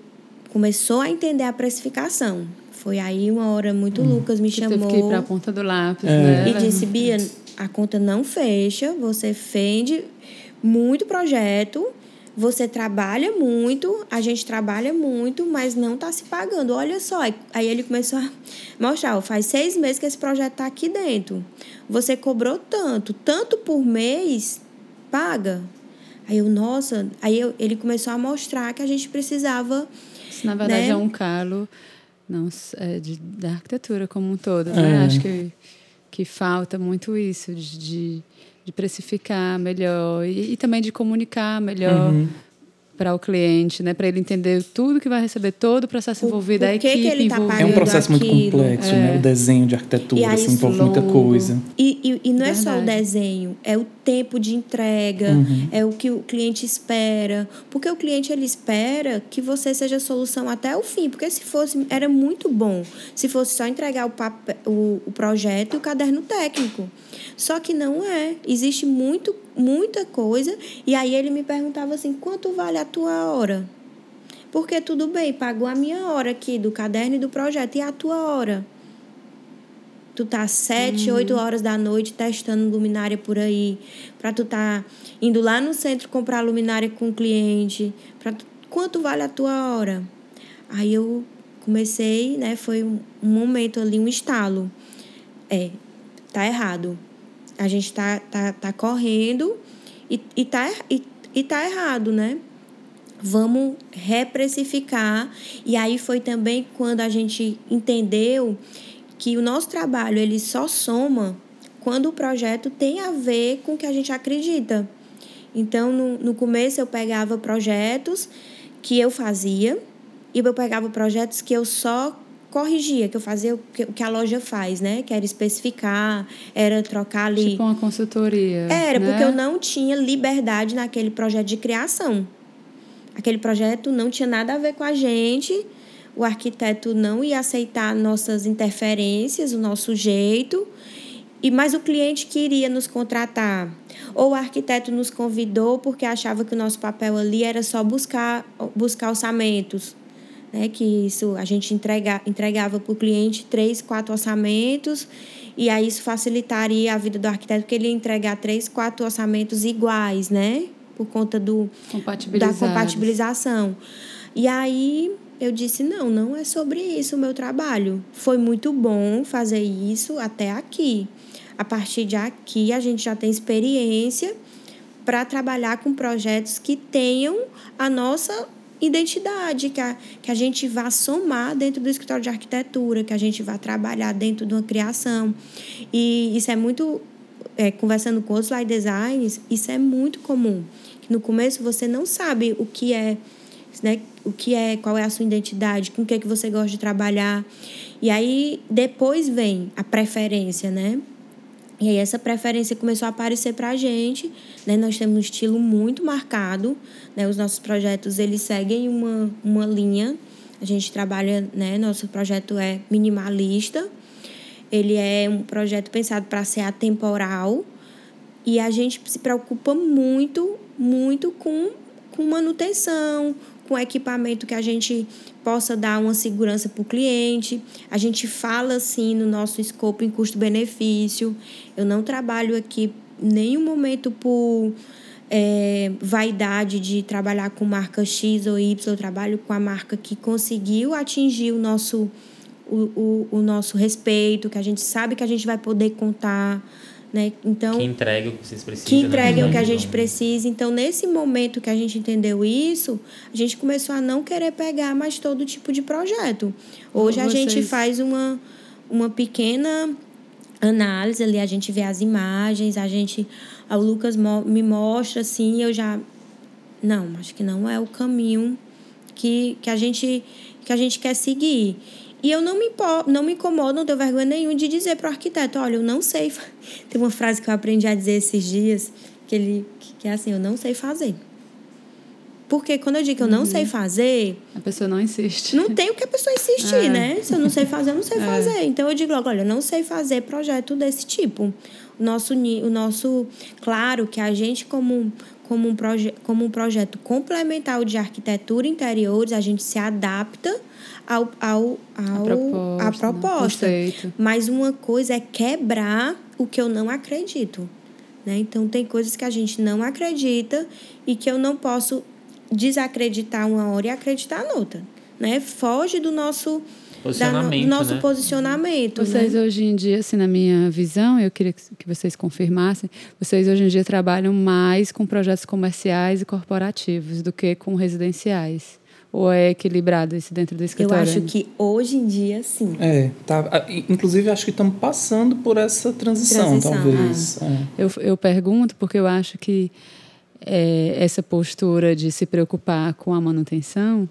C: começou a entender a precificação. Foi aí uma hora muito Lucas me
B: Que
C: chamou
B: teve que ir para a ponta do lápis,
D: É.
B: né?
C: e disse, Bia, a conta não fecha, você vende muito projeto, você trabalha muito, a gente trabalha muito, mas não está se pagando. Olha só. Aí ele começou a mostrar, ó, faz seis meses que esse projeto está aqui dentro. Você cobrou tanto, tanto por mês, paga. Aí eu, nossa, aí eu- ele começou a mostrar que a gente precisava
B: Isso, na verdade,
C: né?
B: é um calo não, é, de, da arquitetura como um todo. Né?
D: É.
B: Acho que, que falta muito isso, de, de, de precificar melhor e, e também de comunicar melhor
D: Uhum.
B: Para o cliente, né? para ele entender tudo que vai receber, todo o processo
C: O-
B: envolvido, a
C: por que
B: equipe
C: ele tá
B: envolvida.
D: É um processo muito
C: aquilo.
D: complexo, né? O desenho de arquitetura, assim, envolve muita
B: longo.
D: coisa.
C: E, e, e não é só o
B: Verdade.
C: desenho, é o tempo de entrega,
D: Uhum.
C: é o que o cliente espera. Porque o cliente ele espera que você seja a solução até o fim. Porque se fosse, era muito bom se fosse só entregar o, papel, o, o projeto e o caderno técnico. Só que não é. Existe muito, muita coisa. E aí ele me perguntava assim: quanto vale a tua hora? Porque tudo bem, pagou a minha hora aqui do caderno e do projeto. E a tua hora? tu tá sete, oito horas da noite testando luminária por aí, para tu tá indo lá no centro comprar luminária com o cliente, para quanto vale a tua hora? Aí eu comecei, né, foi um momento ali, um estalo. É, tá errado. A gente tá, tá, tá correndo e, e, tá, e, e tá errado, né? vamos reprecificar. E aí foi também quando a gente entendeu que o nosso trabalho ele só soma quando o projeto tem a ver com o que a gente acredita. Então, no, no começo, eu pegava projetos que eu fazia e eu pegava projetos que eu só corrigia, que eu fazia o que, a loja faz, né? Que era especificar, era trocar ali.
B: Tipo uma consultoria.
C: Era,
B: né?
C: porque eu não tinha liberdade naquele projeto de criação. Aquele projeto não tinha nada a ver com a gente, o arquiteto não ia aceitar nossas interferências, o nosso jeito, e mas o cliente queria nos contratar. Ou o arquiteto nos convidou porque achava que o nosso papel ali era só buscar, buscar orçamentos. Né, que isso a gente entrega, entregava para o cliente três, quatro orçamentos, e aí isso facilitaria a vida do arquiteto, porque ele ia entregar três, quatro orçamentos iguais, né? Por conta do, da compatibilização. E aí eu disse: não, não é sobre isso o meu trabalho. Foi muito bom fazer isso até aqui. A partir de aqui, a gente já tem experiência para trabalhar com projetos que tenham a nossa identidade, que a, que a gente vá somar dentro do escritório de arquitetura, que a gente vá trabalhar dentro de uma criação. E isso é muito. É, conversando com outros light designers, isso é muito comum. No começo você não sabe o que é, né? O que é, qual é a sua identidade, com o que é que você gosta de trabalhar. E aí depois vem a preferência, né? E aí essa preferência começou a aparecer para a gente, né? Nós temos um estilo muito marcado, né? Os nossos projetos eles seguem uma, uma linha. A gente trabalha, né? Nosso projeto é minimalista. Ele é um projeto pensado para ser atemporal. E a gente se preocupa muito, muito com, com manutenção, com equipamento que a gente possa dar uma segurança para o cliente. A gente fala assim no nosso escopo em custo-benefício. Eu não trabalho aqui nenhum momento por é, vaidade de trabalhar com marca X ou Y, eu trabalho com a marca que conseguiu atingir o nosso, o, o, o nosso respeito, que a gente sabe que a gente vai poder contar. Né? Então,
A: que entregue o que vocês precisam.
C: Que entregue né? o que a gente precisa. Então, nesse momento que a gente entendeu isso, a gente começou a não querer pegar mais todo tipo de projeto. Hoje a gente faz uma, uma pequena análise ali, a gente vê as imagens, a gente o Lucas me mostra assim, eu já não, acho que não é o caminho que, que a gente que a gente quer seguir. E eu não me, não me incomodo, não tenho vergonha nenhuma de dizer para o arquiteto, olha, eu não sei. <laughs> Tem uma frase que eu aprendi a dizer esses dias, que ele que é assim, eu não sei fazer. Porque quando eu digo que eu não uhum. sei fazer.
B: A pessoa não insiste.
C: Não tem o que a pessoa insistir, é. né? Se eu não sei fazer, eu não <laughs> sei é. fazer. Então eu digo logo: olha, eu não sei fazer projeto desse tipo nosso, o nosso claro que a gente como como um, proje como um projeto complementar de arquitetura interiores, a gente se adapta ao, ao, ao, proposta, à proposta. Mas uma coisa é quebrar o que eu não acredito. Né? Então, tem coisas que a gente não acredita e que eu não posso desacreditar uma hora e acreditar noutra. Né? Foge do nosso
A: Posicionamento,
C: da, nosso
A: né?
C: posicionamento.
B: Vocês
C: né?
B: hoje em dia, assim, na minha visão, eu queria que vocês confirmassem, vocês hoje em dia trabalham mais com projetos comerciais e corporativos do que com residenciais. Ou é equilibrado isso dentro do escritório?
C: Eu acho que hoje em dia, sim.
D: É, tá. Inclusive, acho que estamos passando por essa transição, transição talvez.
B: É. É. Eu, eu pergunto porque eu acho que é, essa postura de se preocupar com a manutenção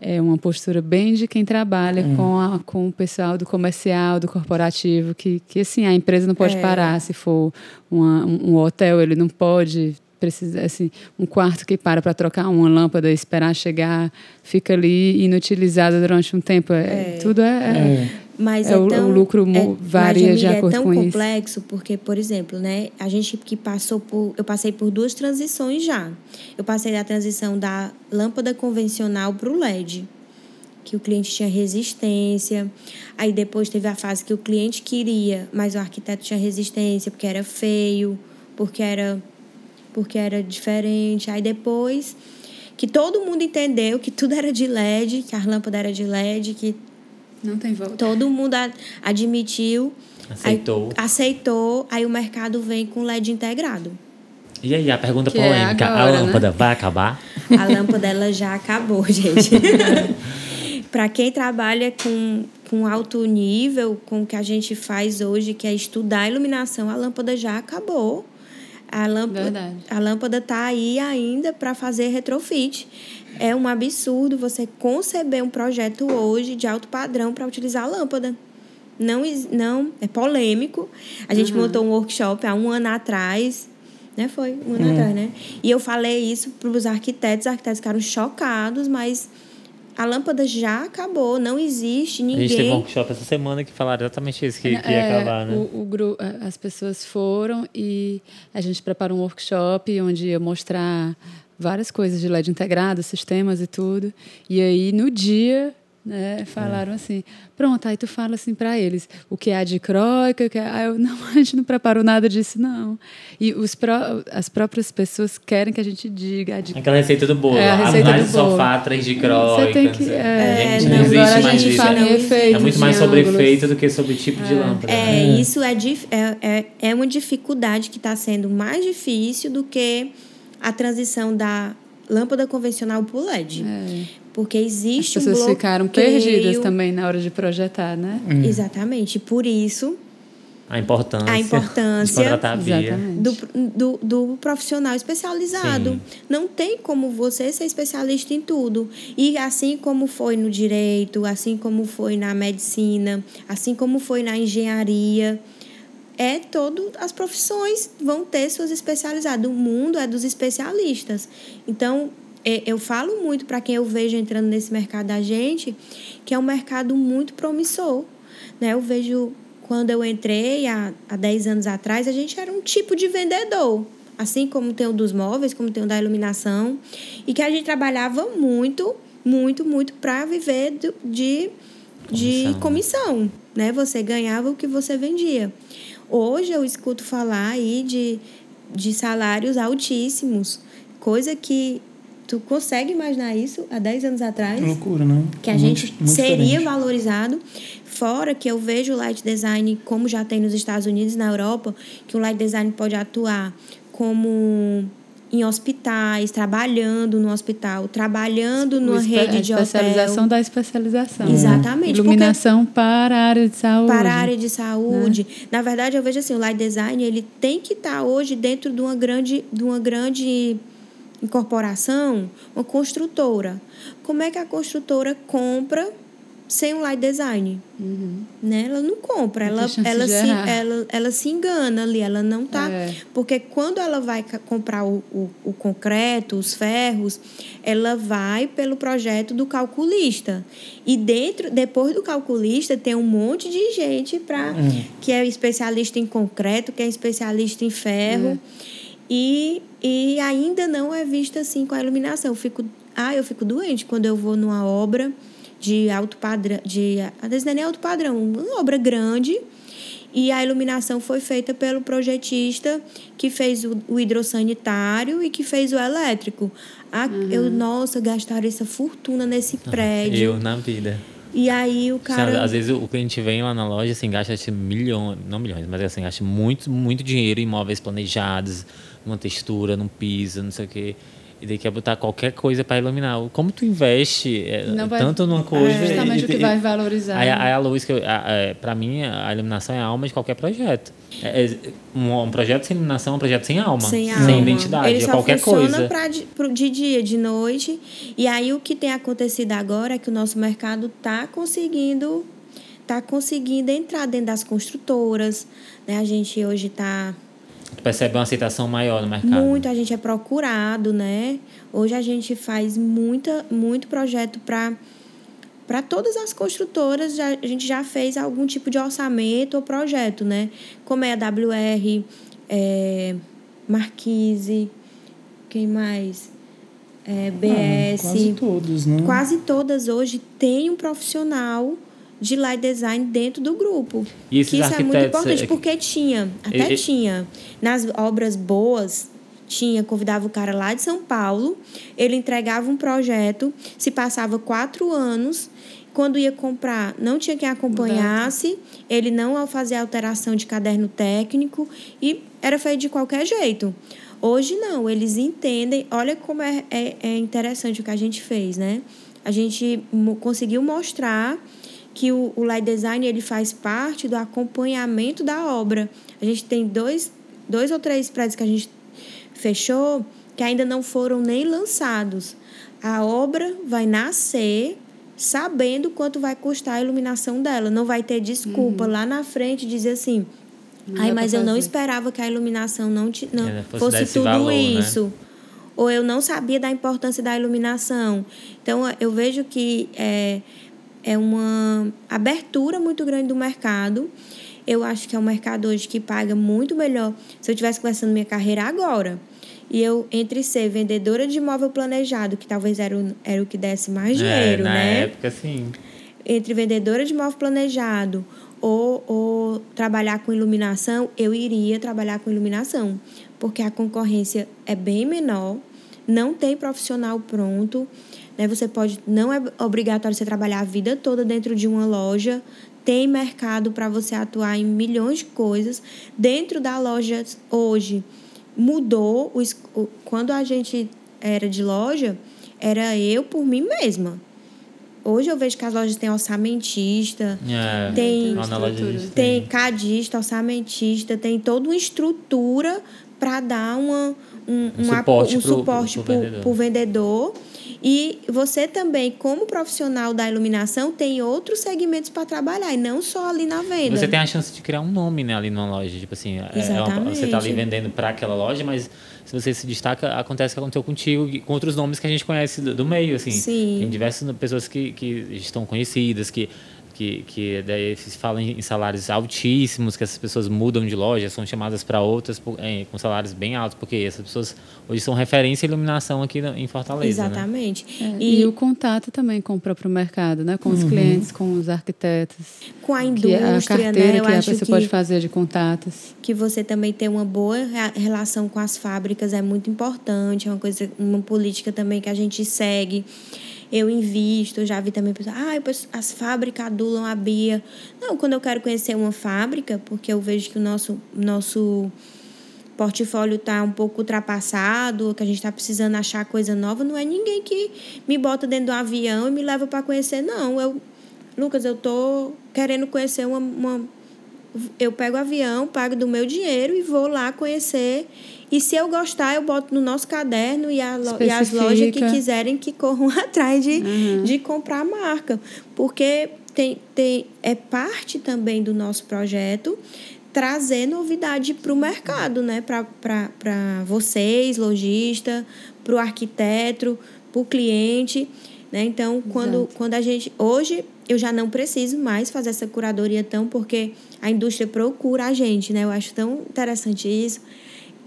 B: é uma postura bem de quem trabalha hum. com, a, com o pessoal do comercial, do corporativo, que, que assim, a empresa não pode é. parar. Se for uma, um, um hotel, ele não pode precisa assim um quarto que para para trocar uma lâmpada esperar chegar fica ali inutilizado durante um tempo é, é. tudo é, é.
C: é. Mas é,
B: é tão, o lucro é, varia de acordo
C: com
B: isso. É
C: tão complexo porque, por exemplo, né, a gente que passou por, eu passei por duas transições já. Eu passei da transição da lâmpada convencional para o LED, que o cliente tinha resistência. Aí depois teve a fase que o cliente queria, mas o arquiteto tinha resistência porque era feio, porque era porque era diferente. Aí depois que todo mundo entendeu que tudo era de LED, que a lâmpada era de LED, que
B: não tem volta.
C: Todo mundo admitiu.
A: Aceitou.
C: Aí, aceitou, aí o mercado vem com LED integrado.
A: E aí, a pergunta que é polêmica: é agora, a lâmpada né? vai acabar?
C: A lâmpada ela já acabou, <laughs> gente. <laughs> Para quem trabalha com, com alto nível, com o que a gente faz hoje, que é estudar a iluminação, a lâmpada já acabou. A lâmpada, Verdade. a lâmpada tá aí ainda para fazer retrofit. É um absurdo você conceber um projeto hoje de alto padrão para utilizar a lâmpada. Não, não é polêmico. A gente uhum. montou um workshop há um ano atrás, né? Foi um ano uhum. atrás, né? E eu falei isso para os arquitetos, os arquitetos ficaram chocados, mas a lâmpada já acabou, não existe ninguém.
A: A gente teve um workshop essa semana que falaram exatamente isso, que, que ia é, acabar, né?
B: O, o grupo, as pessoas foram e a gente preparou um workshop onde ia mostrar várias coisas de LED integrado, sistemas e tudo. E aí, no dia, né, falaram é. assim, pronto, aí tu fala assim para eles, o que é a dicróica, o que é... Aí eu, <laughs> não, a gente não preparou nada disso, não. E os pró... as próprias pessoas querem que a gente diga... A dic...
A: Aquela receita do bolo, é, a receita do sofá, três dicróicas. Você tem que...
B: É,
A: gente, não, não existe mais isso.
B: É
A: muito mais sobre efeito do que sobre tipo de lâmpada.
C: É, né? isso é, é, é, é uma dificuldade que está sendo mais difícil do que a transição da lâmpada convencional para o LED. É. Porque existe
B: As pessoas
C: um
B: ficaram perdidas também na hora de projetar, né?
C: Hum. Exatamente. Por isso,
A: a importância,
C: a importância do, do, do, profissional especializado. Sim. Não tem como você ser especialista em tudo. E assim como foi no direito, assim como foi na medicina, assim como foi na engenharia, é todo as profissões vão ter suas especializadas. O mundo é dos especialistas. Então, eu falo muito para quem eu vejo entrando nesse mercado da gente, que é um mercado muito promissor. Né? Eu vejo quando eu entrei há, há 10 anos atrás, a gente era um tipo de vendedor. Assim como tem o dos móveis, como tem o da iluminação. E que a gente trabalhava muito, muito, muito para viver de, de comissão. comissão. Né? Você ganhava o que você vendia. Hoje eu escuto falar aí de, de salários altíssimos, coisa que Tu consegue imaginar isso há 10 anos atrás?
D: Loucura, né?
C: Que a muito, gente muito seria diferente. valorizado. Fora que eu vejo o light design, como já tem nos Estados Unidos e na Europa, que o light design pode atuar como em hospitais, trabalhando no hospital, trabalhando numa rede de hotel.
B: Especialização da especialização.
C: Exatamente.
B: Iluminação para a área de saúde.
C: Para a área de saúde. Né? Na verdade, eu vejo assim, o light design, ele tem que estar tá hoje dentro de uma grande, de uma grande incorporação, uma construtora. Como é que a construtora compra sem um light design? Uhum. Né? Ela não compra, ela, ela, se, ela, ela se engana ali, ela não tá. É. Porque quando ela vai comprar o, o, o, concreto, os ferros, ela vai pelo projeto do calculista. E dentro, depois do calculista, tem um monte de gente pra, uhum. que é especialista em concreto, que é especialista em ferro. Uhum. E, e ainda não é vista assim com a iluminação. Eu fico, ah, eu fico doente quando eu vou numa obra de alto padrão, de, às vezes não é nem alto padrão, uma obra grande, e a iluminação foi feita pelo projetista que fez o, o hidrossanitário e que fez o elétrico. A, uhum. Eu, nossa, gastaram essa fortuna nesse prédio.
A: Eu na vida.
C: E aí o cara.
A: Às vezes o cliente vem lá na loja, assim, gasta milhões, não milhões, mas assim, gasta muito, muito dinheiro em imóveis planejados, numa textura, num piso, não sei o quê. E daí quer botar qualquer coisa para iluminar. Como tu investe é, vai, tanto numa coisa.
B: É justamente e, o que vai valorizar.
A: Aí, aí a luz, que é, para mim, a iluminação é a alma de qualquer projeto. É, é, um, um, projeto sem iluminação é um projeto sem alma. Sem, alma. sem identidade. Ele
C: só
A: é qualquer
C: funciona
A: coisa.
C: Pra, de dia, de noite. E aí o que tem acontecido agora é que o nosso mercado está conseguindo. Tá conseguindo entrar dentro das construtoras. Né? A gente hoje está
A: Tu percebe uma aceitação maior no mercado?
C: Muito, a gente é procurado, né? Hoje a gente faz muita, muito projeto para para todas as construtoras, já, a gente já fez algum tipo de orçamento ou projeto, né? Como é a WR, é, Marquise, quem mais? É, BS. Ah,
D: quase todos, né?
C: Quase todas hoje têm um profissional de light design dentro do grupo.
A: E
C: que isso é muito importante,
A: é
C: porque tinha, até e, tinha, nas obras boas, tinha, convidava o cara lá de São Paulo, ele entregava um projeto, se passava quatro anos, quando ia comprar, não tinha quem acompanhasse, ele não fazia alteração de caderno técnico e era feito de qualquer jeito. Hoje não, eles entendem, olha como é, é, é interessante o que a gente fez, né? A gente conseguiu mostrar que o, o light design ele faz parte do acompanhamento da obra. A gente tem dois, dois ou três prédios que a gente fechou que ainda não foram nem lançados. A obra vai nascer sabendo quanto vai custar a iluminação dela. Não vai ter desculpa uhum. lá na frente dizer assim: ai, mas eu não esperava que a iluminação não, te, não é, fosse, fosse tudo valor, né? isso. Né? Ou eu não sabia da importância da iluminação. Então, eu vejo que é, é uma abertura muito grande do mercado. Eu acho que é um mercado hoje que paga muito melhor. Se eu estivesse começando minha carreira agora, e eu, entre ser vendedora de imóvel planejado, que talvez era o, era o que desse mais é, dinheiro,
A: é, na
C: né?
A: Na época, sim.
C: Entre vendedora de imóvel planejado ou, ou trabalhar com iluminação, eu iria trabalhar com iluminação. Porque a concorrência é bem menor, não tem profissional pronto. Né? Você pode, não é obrigatório você trabalhar a vida toda dentro de uma loja. Tem mercado para você atuar em milhões de coisas. Dentro da loja hoje mudou. O, quando a gente era de loja, era eu por mim mesma. Hoje eu vejo que as lojas têm orçamentista,
A: é,
C: tem, tem cadista, orçamentista, tem toda uma estrutura para dar uma, um, um,
A: suporte,
C: um suporte para o vendedor. vendedor e você também, como profissional da iluminação, tem outros segmentos para trabalhar, e não só ali na venda.
A: Você tem a chance de criar um nome né, ali numa loja. Tipo assim, é, é uma, você está ali vendendo para aquela loja, mas se você se destaca, acontece o que aconteceu contigo com outros nomes que a gente conhece do, do meio. Assim.
C: Sim.
A: Tem diversas pessoas que, que estão conhecidas, que que, que daí se fala em salários altíssimos, que essas pessoas mudam de loja, são chamadas para outras é, com salários bem altos, porque essas pessoas hoje são referência em iluminação aqui em Fortaleza.
C: Né? Exatamente.
B: Né? É, e, e, o contato também com o próprio mercado, né? com os uhum. clientes, com os arquitetos.
C: Com a indústria, que
B: é
C: a
B: carteira
C: né? Eu
B: que a pessoa que, pode fazer de contatos.
C: Que você também tem uma boa relação com as fábricas é muito importante, é uma coisa, uma política também que a gente segue eu invisto, eu já vi também pessoas, ah, as fábricas adulam a Bia. Não, quando eu quero conhecer uma fábrica, porque eu vejo que o nosso, nosso portfólio está um pouco ultrapassado, que a gente está precisando achar coisa nova, não é ninguém que me bota dentro do avião e me leva para conhecer, não. Eu, Lucas, eu tô querendo conhecer uma, uma eu pego o avião, pago do meu dinheiro e vou lá conhecer e se eu gostar, eu boto no nosso caderno e, a, e as lojas que quiserem que corram <laughs> atrás de, uhum. de comprar a marca. Porque tem, tem, é parte também do nosso projeto trazer novidade para o mercado, né? Para vocês, lojista, para o arquiteto, para o cliente. Né? Então, quando, quando a gente. Hoje eu já não preciso mais fazer essa curadoria tão, porque a indústria procura a gente, né? Eu acho tão interessante isso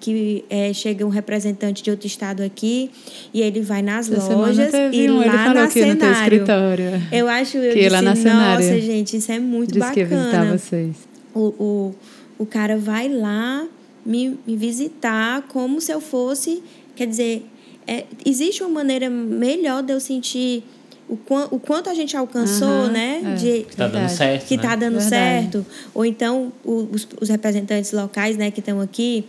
C: que é, chega um representante de outro estado aqui e ele vai nas Essa lojas e um, lá na cenário. Eu acho eu que disse, lá na nossa, gente, isso é muito Diz bacana. Que visitar vocês. O, o, o cara vai lá me, me visitar como se eu fosse, quer dizer, é, existe uma maneira melhor de eu sentir o, o quanto a gente alcançou, uhum, né?
A: É, de, que está dando certo.
C: Que está
A: né?
C: dando Verdade. certo. Ou então os, os representantes locais, né, que estão aqui,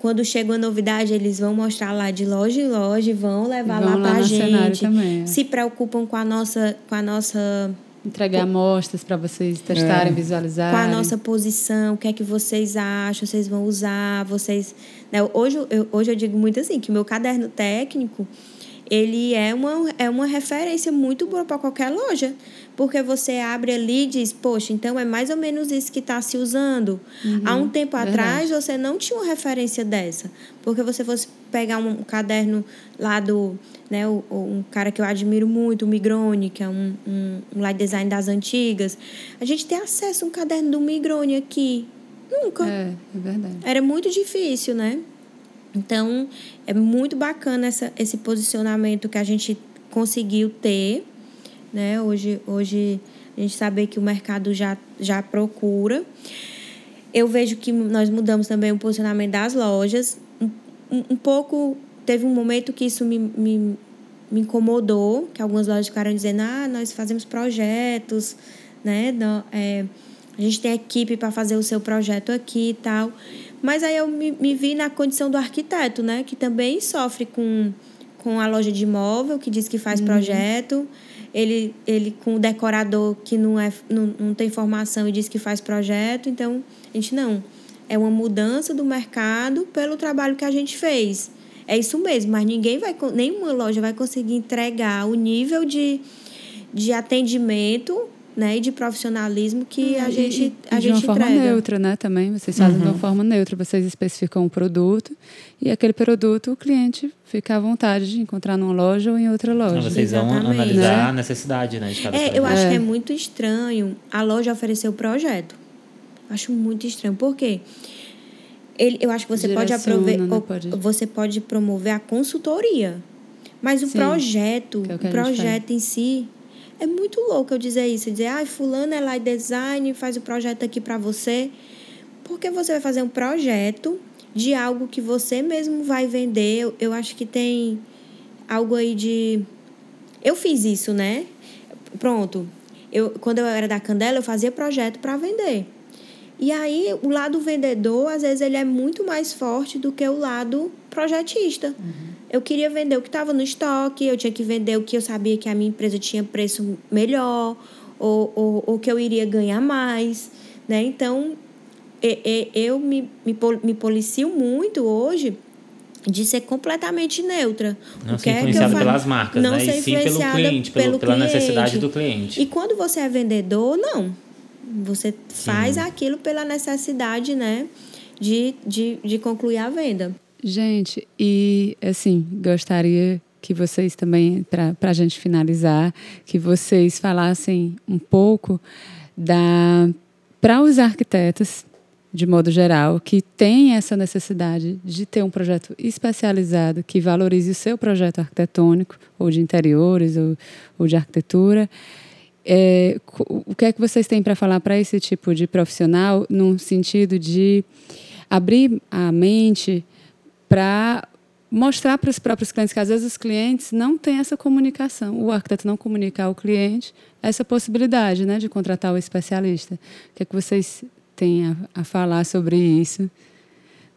C: quando chega uma novidade, eles vão mostrar lá de loja em loja, vão levar vão lá para a gente. Também, é. Se preocupam com a nossa, com a nossa
B: entregar amostras para vocês testarem, é. visualizarem.
C: Com a nossa posição, o que é que vocês acham, vocês vão usar, vocês. Né? Hoje, eu, hoje eu digo muito assim que o meu caderno técnico ele é uma, é uma referência muito boa para qualquer loja. Porque você abre ali e diz, poxa, então é mais ou menos isso que está se usando. Uhum, Há um tempo verdade. atrás você não tinha uma referência dessa. Porque você fosse pegar um caderno lá do. Né, um cara que eu admiro muito, o Migrone, que é um, um, um light design das antigas. A gente tem acesso a um caderno do Migrone aqui. Nunca.
B: É, é verdade.
C: Era muito difícil, né? Então, é muito bacana essa, esse posicionamento que a gente conseguiu ter. Né? Hoje, hoje a gente sabe que o mercado já, já procura. Eu vejo que nós mudamos também o posicionamento das lojas. Um, um, um pouco, teve um momento que isso me, me, me incomodou, que algumas lojas ficaram dizendo, ah, nós fazemos projetos, né? Não, é, a gente tem equipe para fazer o seu projeto aqui e tal. Mas aí eu me, me vi na condição do arquiteto, né? Que também sofre com, com a loja de imóvel, que diz que faz uhum. projeto. Ele, ele com o decorador que não, é, não, não tem formação e diz que faz projeto. Então, a gente não. É uma mudança do mercado pelo trabalho que a gente fez. É isso mesmo, mas ninguém vai, nenhuma loja vai conseguir entregar o nível de, de atendimento né, e de profissionalismo que a gente e, a
B: de
C: gente
B: uma
C: entrega.
B: forma neutra, né, também. Vocês fazem uhum. de uma forma neutra, vocês especificam o produto e aquele produto o cliente fica à vontade de encontrar numa loja ou em outra loja.
A: Então, vocês vão Exatamente. analisar né? a necessidade, né, de cada
C: É, eu acho é. que é muito estranho a loja oferecer o projeto. Acho muito estranho. Por quê? Ele, eu acho que você pode aproveitar, né? pode... você pode promover a consultoria. Mas o Sim, projeto, é o, o projeto em si, é muito louco eu dizer isso, dizer, ah, fulano é light design, faz o projeto aqui para você. Porque você vai fazer um projeto de algo que você mesmo vai vender. Eu, eu acho que tem algo aí de. Eu fiz isso, né? Pronto. Eu, quando eu era da Candela, eu fazia projeto para vender. E aí, o lado vendedor, às vezes, ele é muito mais forte do que o lado projetista. Uhum. Eu queria vender o que estava no estoque, eu tinha que vender o que eu sabia que a minha empresa tinha preço melhor, ou, ou, ou que eu iria ganhar mais. Né? Então, eu me, me, me policio muito hoje de ser completamente neutra.
A: Não ser influenciada é pelas marcas, não né? Ser e sim pelo cliente, pelo, pelo pela cliente. necessidade do cliente.
C: E quando você é vendedor, não. Você faz aquilo pela necessidade, né? De, de, de concluir a venda.
B: Gente, e assim, gostaria que vocês também, para a gente finalizar, que vocês falassem um pouco da para os arquitetos de modo geral, que têm essa necessidade de ter um projeto especializado que valorize o seu projeto arquitetônico, ou de interiores, ou, ou de arquitetura. É, o que é que vocês têm para falar para esse tipo de profissional, no sentido de abrir a mente para mostrar para os próprios clientes que às vezes os clientes não têm essa comunicação, o arquiteto não comunica ao cliente essa possibilidade né, de contratar o especialista. O que é que vocês têm a, a falar sobre isso?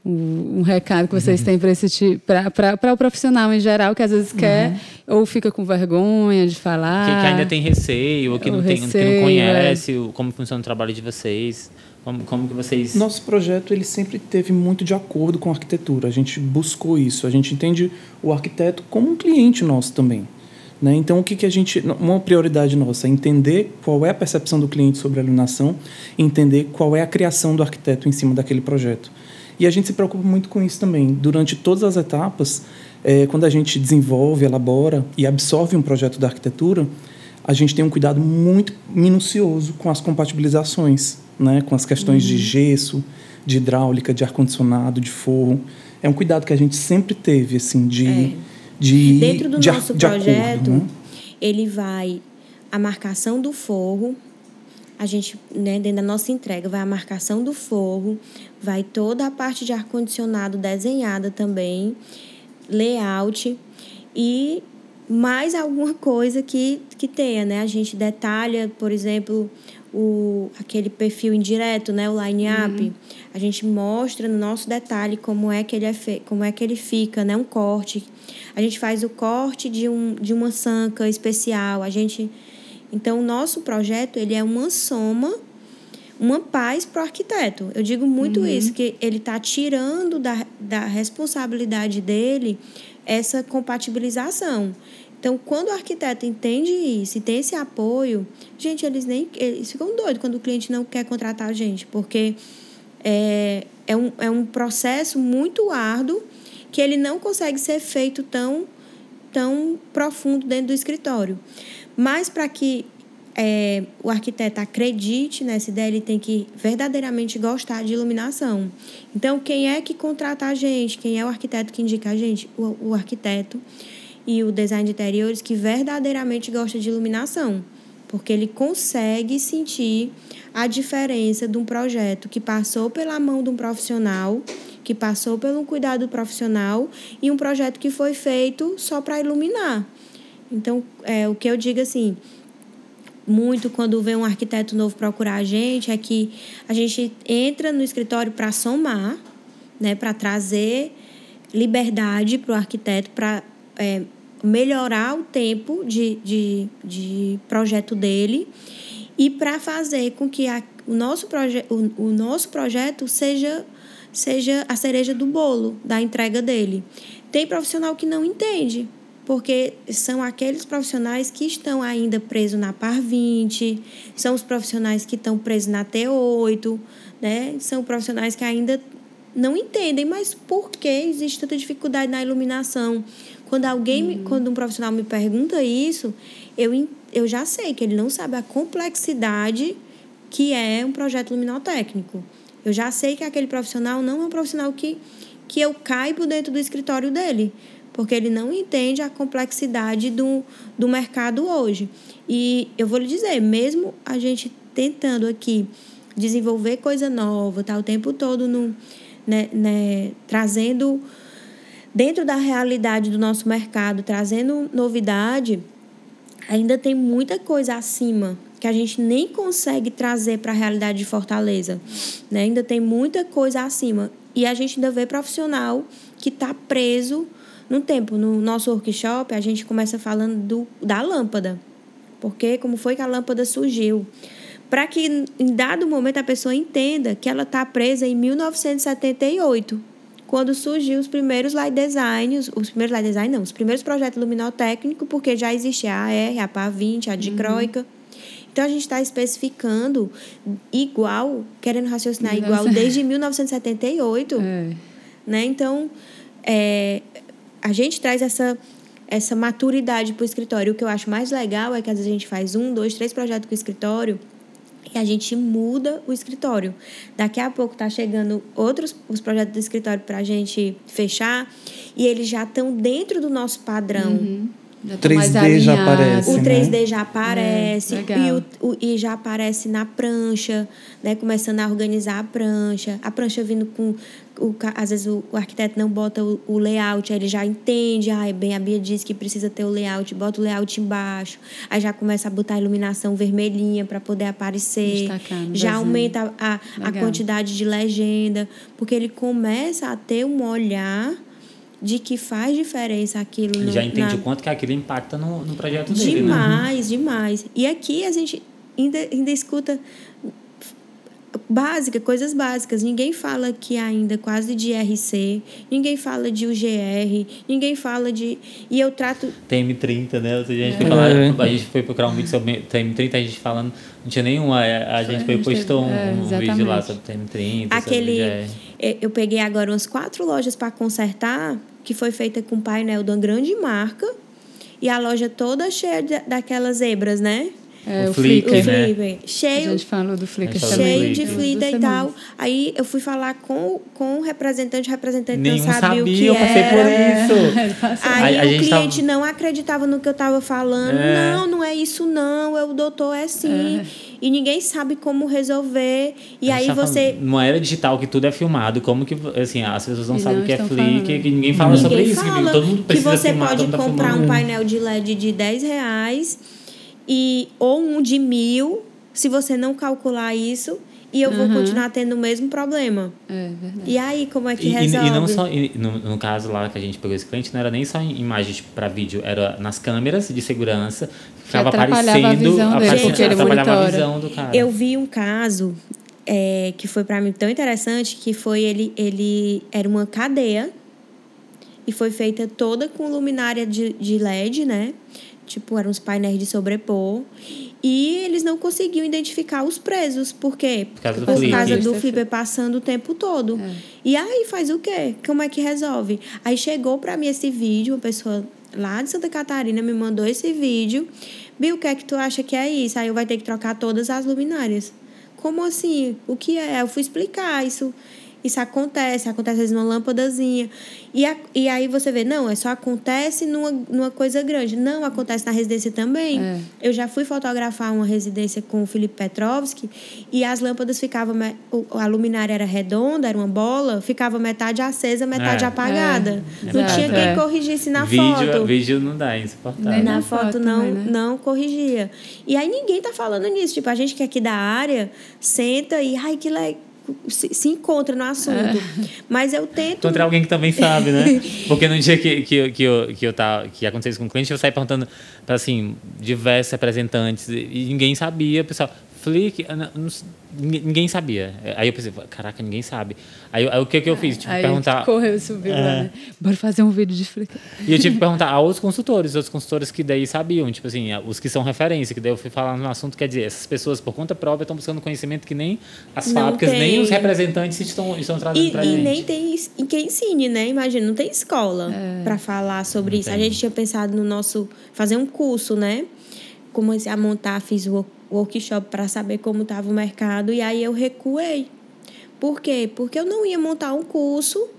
B: Um, recado que vocês têm para esse tipo, para o profissional em geral que às vezes quer uhum. ou fica com vergonha de falar,
A: que, que ainda tem receio ou que, não, tem, receio, que não conhece é. como funciona o trabalho de vocês. Como, como que vocês...
D: Nosso projeto ele sempre teve muito de acordo com a arquitetura. A gente buscou isso. A gente entende o arquiteto como um cliente nosso também. Né? Então, o que, que a gente. Uma prioridade nossa é entender qual é a percepção do cliente sobre a iluminação, entender qual é a criação do arquiteto em cima daquele projeto. E a gente se preocupa muito com isso também. Durante todas as etapas, é, quando a gente desenvolve, elabora e absorve um projeto da arquitetura, a gente tem um cuidado muito minucioso com as compatibilizações, né? com as questões uhum. de gesso, de hidráulica, de ar-condicionado, de forro. É um cuidado que a gente sempre teve, assim, de. É de
C: dentro do
D: de,
C: nosso
D: de
C: projeto
D: acordo, né?
C: ele vai a marcação do forro a gente né, dentro da nossa entrega vai a marcação do forro vai toda a parte de ar condicionado desenhada também layout e mais alguma coisa que, que tenha, né? A gente detalha, por exemplo, o, aquele perfil indireto, né, o line up, uhum. a gente mostra no nosso detalhe como é que ele é fe... como é que ele fica, né, um corte. A gente faz o corte de, um, de uma sanca especial. A gente então o nosso projeto ele é uma soma, uma paz para o arquiteto. Eu digo muito uhum. isso que ele está tirando da, da responsabilidade dele essa compatibilização. Então, quando o arquiteto entende isso e tem esse apoio, gente, eles nem eles ficam doidos quando o cliente não quer contratar a gente, porque é, é, um, é um processo muito árduo que ele não consegue ser feito tão, tão profundo dentro do escritório. Mas para que é, o arquiteto acredite nessa ideia, ele tem que verdadeiramente gostar de iluminação. Então, quem é que contrata a gente? Quem é o arquiteto que indica a gente? O, o arquiteto e o design de interiores que verdadeiramente gosta de iluminação, porque ele consegue sentir a diferença de um projeto que passou pela mão de um profissional, que passou pelo cuidado profissional e um projeto que foi feito só para iluminar. Então, é, o que eu digo assim, muito quando vem um arquiteto novo procurar a gente é que a gente entra no escritório para somar, né, para trazer liberdade para o arquiteto, para é, melhorar o tempo de, de, de projeto dele e para fazer com que a, o, nosso proje o, o nosso projeto seja, seja a cereja do bolo da entrega dele. Tem profissional que não entende, porque são aqueles profissionais que estão ainda presos na PAR 20, são os profissionais que estão presos na T8, né? são profissionais que ainda não entendem, mas por que existe tanta dificuldade na iluminação? Quando alguém, uhum. quando um profissional me pergunta isso, eu, eu já sei que ele não sabe a complexidade que é um projeto luminotécnico. Eu já sei que aquele profissional não é um profissional que, que eu caibo dentro do escritório dele, porque ele não entende a complexidade do, do mercado hoje. E eu vou lhe dizer, mesmo a gente tentando aqui desenvolver coisa nova, tá o tempo todo no, né, né, trazendo dentro da realidade do nosso mercado, trazendo novidade, ainda tem muita coisa acima que a gente nem consegue trazer para a realidade de Fortaleza. Né? Ainda tem muita coisa acima. E a gente ainda vê profissional que está preso no tempo. No nosso workshop, a gente começa falando do, da lâmpada. Porque como foi que a lâmpada surgiu? Para que em dado momento a pessoa entenda que ela está presa em 1978 quando surgiu os primeiros light designs, os primeiros light design não, os primeiros projetos luminotécnicos, porque já existia a AR, a PA20, a dicróica. Uhum. Então a gente está especificando igual, querendo raciocinar igual <laughs> desde 1978. É. Né? Então, é, a gente traz essa, essa maturidade para o escritório. O que eu acho mais legal é que às vezes a gente faz um, dois, três projetos com o escritório e a gente muda o escritório. Daqui a pouco tá chegando outros os projetos do escritório para a gente fechar e eles já estão dentro do nosso padrão. Uhum.
D: Já 3D já aparece.
C: O 3D né? já aparece. É, e, o, o, e já aparece na prancha, né? Começando a organizar a prancha. A prancha vindo com. O, às vezes o, o arquiteto não bota o, o, layout, aí ele já entende. Ah, bem, a Bia disse que precisa ter o layout, bota o layout embaixo. Aí já começa a botar a iluminação vermelhinha para poder aparecer. já aumenta a, a, a quantidade de legenda. Porque ele começa a ter um olhar de que faz diferença aquilo.
A: Ele no, já entende na... o quanto que aquilo impacta no, no projeto dele.
C: Né? Demais, né? demais. E aqui a gente ainda, ainda escuta básica, coisas básicas. Ninguém fala aqui ainda quase de RC, ninguém fala de UGR, ninguém fala de. E eu trato.
A: TM30, né? A gente, foi, falar, é. a gente foi procurar um vídeo sobre TM30, a gente falando, não tinha nenhuma. A gente foi postou um, é, um vídeo lá sobre TM30.
C: Aquele. Sobre eu peguei agora umas quatro lojas para consertar, que foi feita com painel de uma grande marca. E a loja toda cheia de, daquelas zebras, né?
B: É, o, o Flickr,
C: né? Cheio,
B: a gente falou do Flickr
C: Cheio de Flickr e tal. Aí eu fui falar com, com o representante, o representante
A: Nenhum
C: não sabia,
A: sabia
C: o que
A: eu passei
C: era.
A: por
C: isso. <laughs> Aí a, a o cliente tava... não acreditava no que eu estava falando. É. Não, não é isso não, é o doutor é assim. É. E ninguém sabe como resolver. E aí você...
A: Falando, numa era digital que tudo é filmado, como que, assim, as pessoas não e sabem o que é Flickr, que ninguém fala ninguém sobre fala isso. Que todo mundo precisa
C: Que você
A: filmar,
C: pode comprar um painel de LED de 10 reais e ou um de mil, se você não calcular isso, e eu uhum. vou continuar tendo o mesmo problema.
B: É verdade.
C: E aí, como é que e, resolve?
A: E, não só, e no, no, caso lá que a gente pegou esse cliente, não era nem só em imagens tipo, para vídeo, era nas câmeras de segurança, ficava aparecendo,
B: a visão dele, aparecendo,
A: atrapalhava a visão do cara.
C: Eu vi um caso é, que foi para mim tão interessante, que foi ele, ele era uma cadeia e foi feita toda com luminária de, de LED, né? Tipo, eram os painéis de sobrepor. E eles não conseguiam identificar os presos. Por quê?
A: Por causa do,
C: Por
A: flipper.
C: causa do flipper passando o tempo todo. É. E aí faz o quê? Como é que resolve? Aí chegou para mim esse vídeo, uma pessoa lá de Santa Catarina me mandou esse vídeo. Bill, o que é que tu acha que é isso? Aí eu vai ter que trocar todas as luminárias. Como assim? O que é? Eu fui explicar isso. Isso acontece, acontece às vezes numa lâmpadazinha. E, a, e aí você vê, não, é só acontece numa, numa coisa grande. Não, acontece na residência também. É. Eu já fui fotografar uma residência com o Felipe Petrovski e as lâmpadas ficavam. A luminária era redonda, era uma bola, ficava metade acesa, metade é. apagada. É. Não tinha quem é. corrigisse na
A: vídeo,
C: foto.
A: Vídeo não dá, insuportável.
C: Na, na foto, foto não, né? não corrigia. E aí ninguém tá falando nisso. Tipo, a gente que é aqui da área senta e, ai, que legal se, se encontra no assunto. É. Mas eu tento.
A: Encontrar alguém que também sabe, né? <laughs> Porque no dia que, que, que, eu, que, eu tá, que aconteceu isso com o cliente, eu saí perguntando para assim, diversos representantes e ninguém sabia. O pessoal, Flick, ninguém sabia. Aí eu pensei, caraca, ninguém sabe. Aí, aí o que, que eu fiz? Tive
B: aí
A: que perguntar.
B: Correu, subiu é. lá, né? Bora fazer um vídeo de Flick.
A: E eu tive que <laughs> perguntar a outros consultores, outros consultores que daí sabiam, tipo assim, os que são referência, que daí eu fui falar no assunto, quer dizer, essas pessoas, por conta própria, estão buscando conhecimento que nem as não fábricas, tem. nem os representantes estão, estão trazendo e, pra
C: e
A: gente.
C: E nem tem quem ensine, né? Imagina, não tem escola é. para falar sobre não isso. Tem. A gente tinha pensado no nosso. fazer um curso, né? Comecei a montar, fiz o workshop para saber como estava o mercado e aí eu recuei. Por quê? Porque eu não ia montar um curso.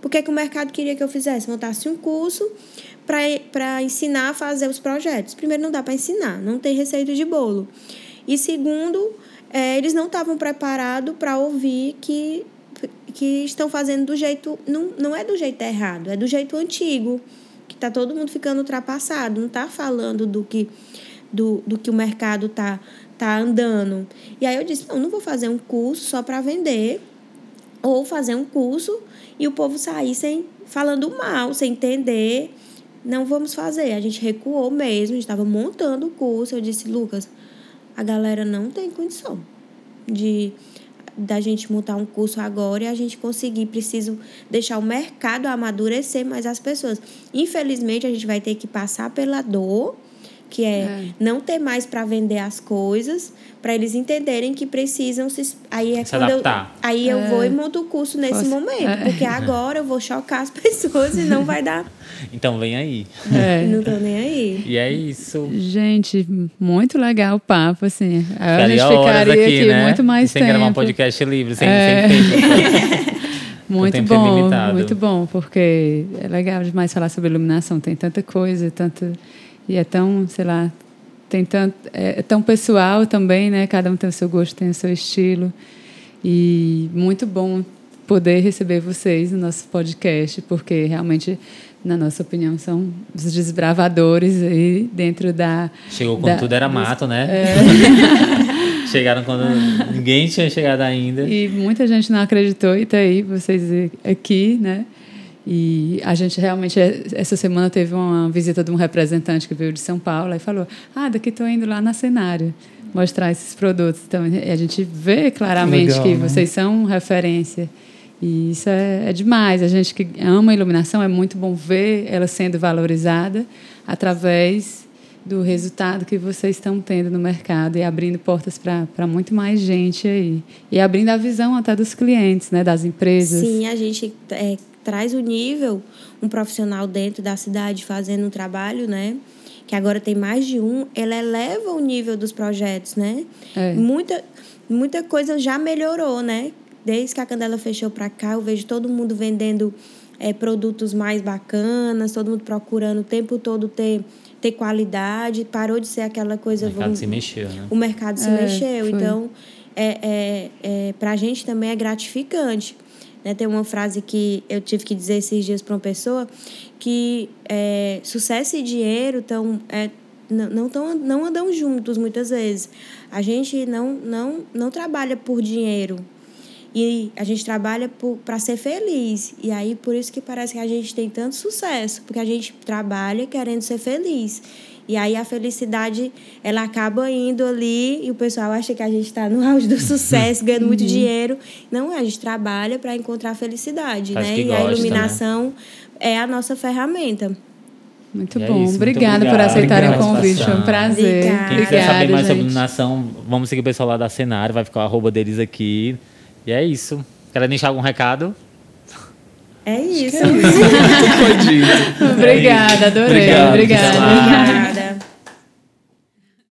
C: Por que, que o mercado queria que eu fizesse? Montasse um curso para ensinar a fazer os projetos. Primeiro, não dá para ensinar, não tem receita de bolo. E segundo, é, eles não estavam preparados para ouvir que, que estão fazendo do jeito. Não, não é do jeito errado, é do jeito antigo, que está todo mundo ficando ultrapassado. Não está falando do que do, do que o mercado está tá andando. E aí eu disse, não, não vou fazer um curso só para vender, ou fazer um curso e o povo sair sem falando mal, sem entender. Não vamos fazer. A gente recuou mesmo, a gente estava montando o curso. Eu disse, Lucas, a galera não tem condição de da gente montar um curso agora e a gente conseguir. Preciso deixar o mercado amadurecer mais as pessoas. Infelizmente, a gente vai ter que passar pela dor que é, é. não ter mais para vender as coisas, para eles entenderem que precisam se aí é
A: se
C: quando
A: adaptar.
C: eu aí eu vou e é. monto o curso nesse Posso... momento, é. porque agora eu vou chocar as <laughs> pessoas e não vai dar. <laughs>
A: Então vem aí.
C: É. <laughs> Não tô nem aí.
A: E é isso.
B: Gente, muito legal o papo, assim. A gente ficaria aqui, aqui né? muito mais
A: sem
B: tempo.
A: Sem gravar um podcast livre, sem, é. sem tempo.
B: Muito bom, muito bom, porque é legal demais falar sobre iluminação. Tem tanta coisa, tanto e é tão, sei lá, tem tanto, é, é tão pessoal também, né? Cada um tem o seu gosto, tem o seu estilo. E muito bom poder receber vocês no nosso podcast, porque realmente, na nossa opinião, são os desbravadores aí dentro da.
A: Chegou quando
B: da,
A: tudo era mato, né? É. <laughs> Chegaram quando ninguém tinha chegado ainda.
B: E muita gente não acreditou e está aí vocês aqui, né? E a gente realmente, essa semana, teve uma visita de um representante que veio de São Paulo e falou: Ah, daqui estou indo lá na cenário mostrar esses produtos. Então, a gente vê claramente Legal, que né? vocês são referência. E isso é, é, demais. A gente que ama a iluminação, é muito bom ver ela sendo valorizada através do resultado que vocês estão tendo no mercado e abrindo portas para muito mais gente aí. E abrindo a visão até dos clientes, né, das empresas.
C: Sim, a gente é, traz o nível, um profissional dentro da cidade fazendo um trabalho, né? Que agora tem mais de um, ela eleva o nível dos projetos, né? É. Muita, muita coisa já melhorou, né? Desde que a Candela fechou para cá, eu vejo todo mundo vendendo é, produtos mais bacanas, todo mundo procurando o tempo todo ter, ter qualidade. Parou de ser aquela coisa.
A: O mercado vamos, se mexeu, né?
C: O mercado se é, mexeu. Foi. Então, é, é, é, para a gente também é gratificante. Né? Tem uma frase que eu tive que dizer esses dias para uma pessoa que é, sucesso e dinheiro estão é, não, não, tão, não andam juntos muitas vezes. A gente não, não, não trabalha por dinheiro. E a gente trabalha para ser feliz. E aí, por isso que parece que a gente tem tanto sucesso, porque a gente trabalha querendo ser feliz. E aí a felicidade, ela acaba indo ali e o pessoal acha que a gente está no <laughs> auge do sucesso, ganhando muito uhum. dinheiro. Não, a gente trabalha para encontrar a felicidade, Faz né? E gosta, a iluminação né? é a nossa ferramenta.
B: Muito bom. É isso, Obrigada muito por aceitarem o convite. Foi um prazer.
A: Obrigada. Quem quiser saber mais gente. sobre iluminação, vamos seguir o pessoal lá da Cenário, vai ficar o arroba deles aqui. E é isso. Querem deixar algum recado?
C: É isso.
B: É isso. <laughs> Obrigada, adorei. Obrigado, Obrigada.
C: Obrigada.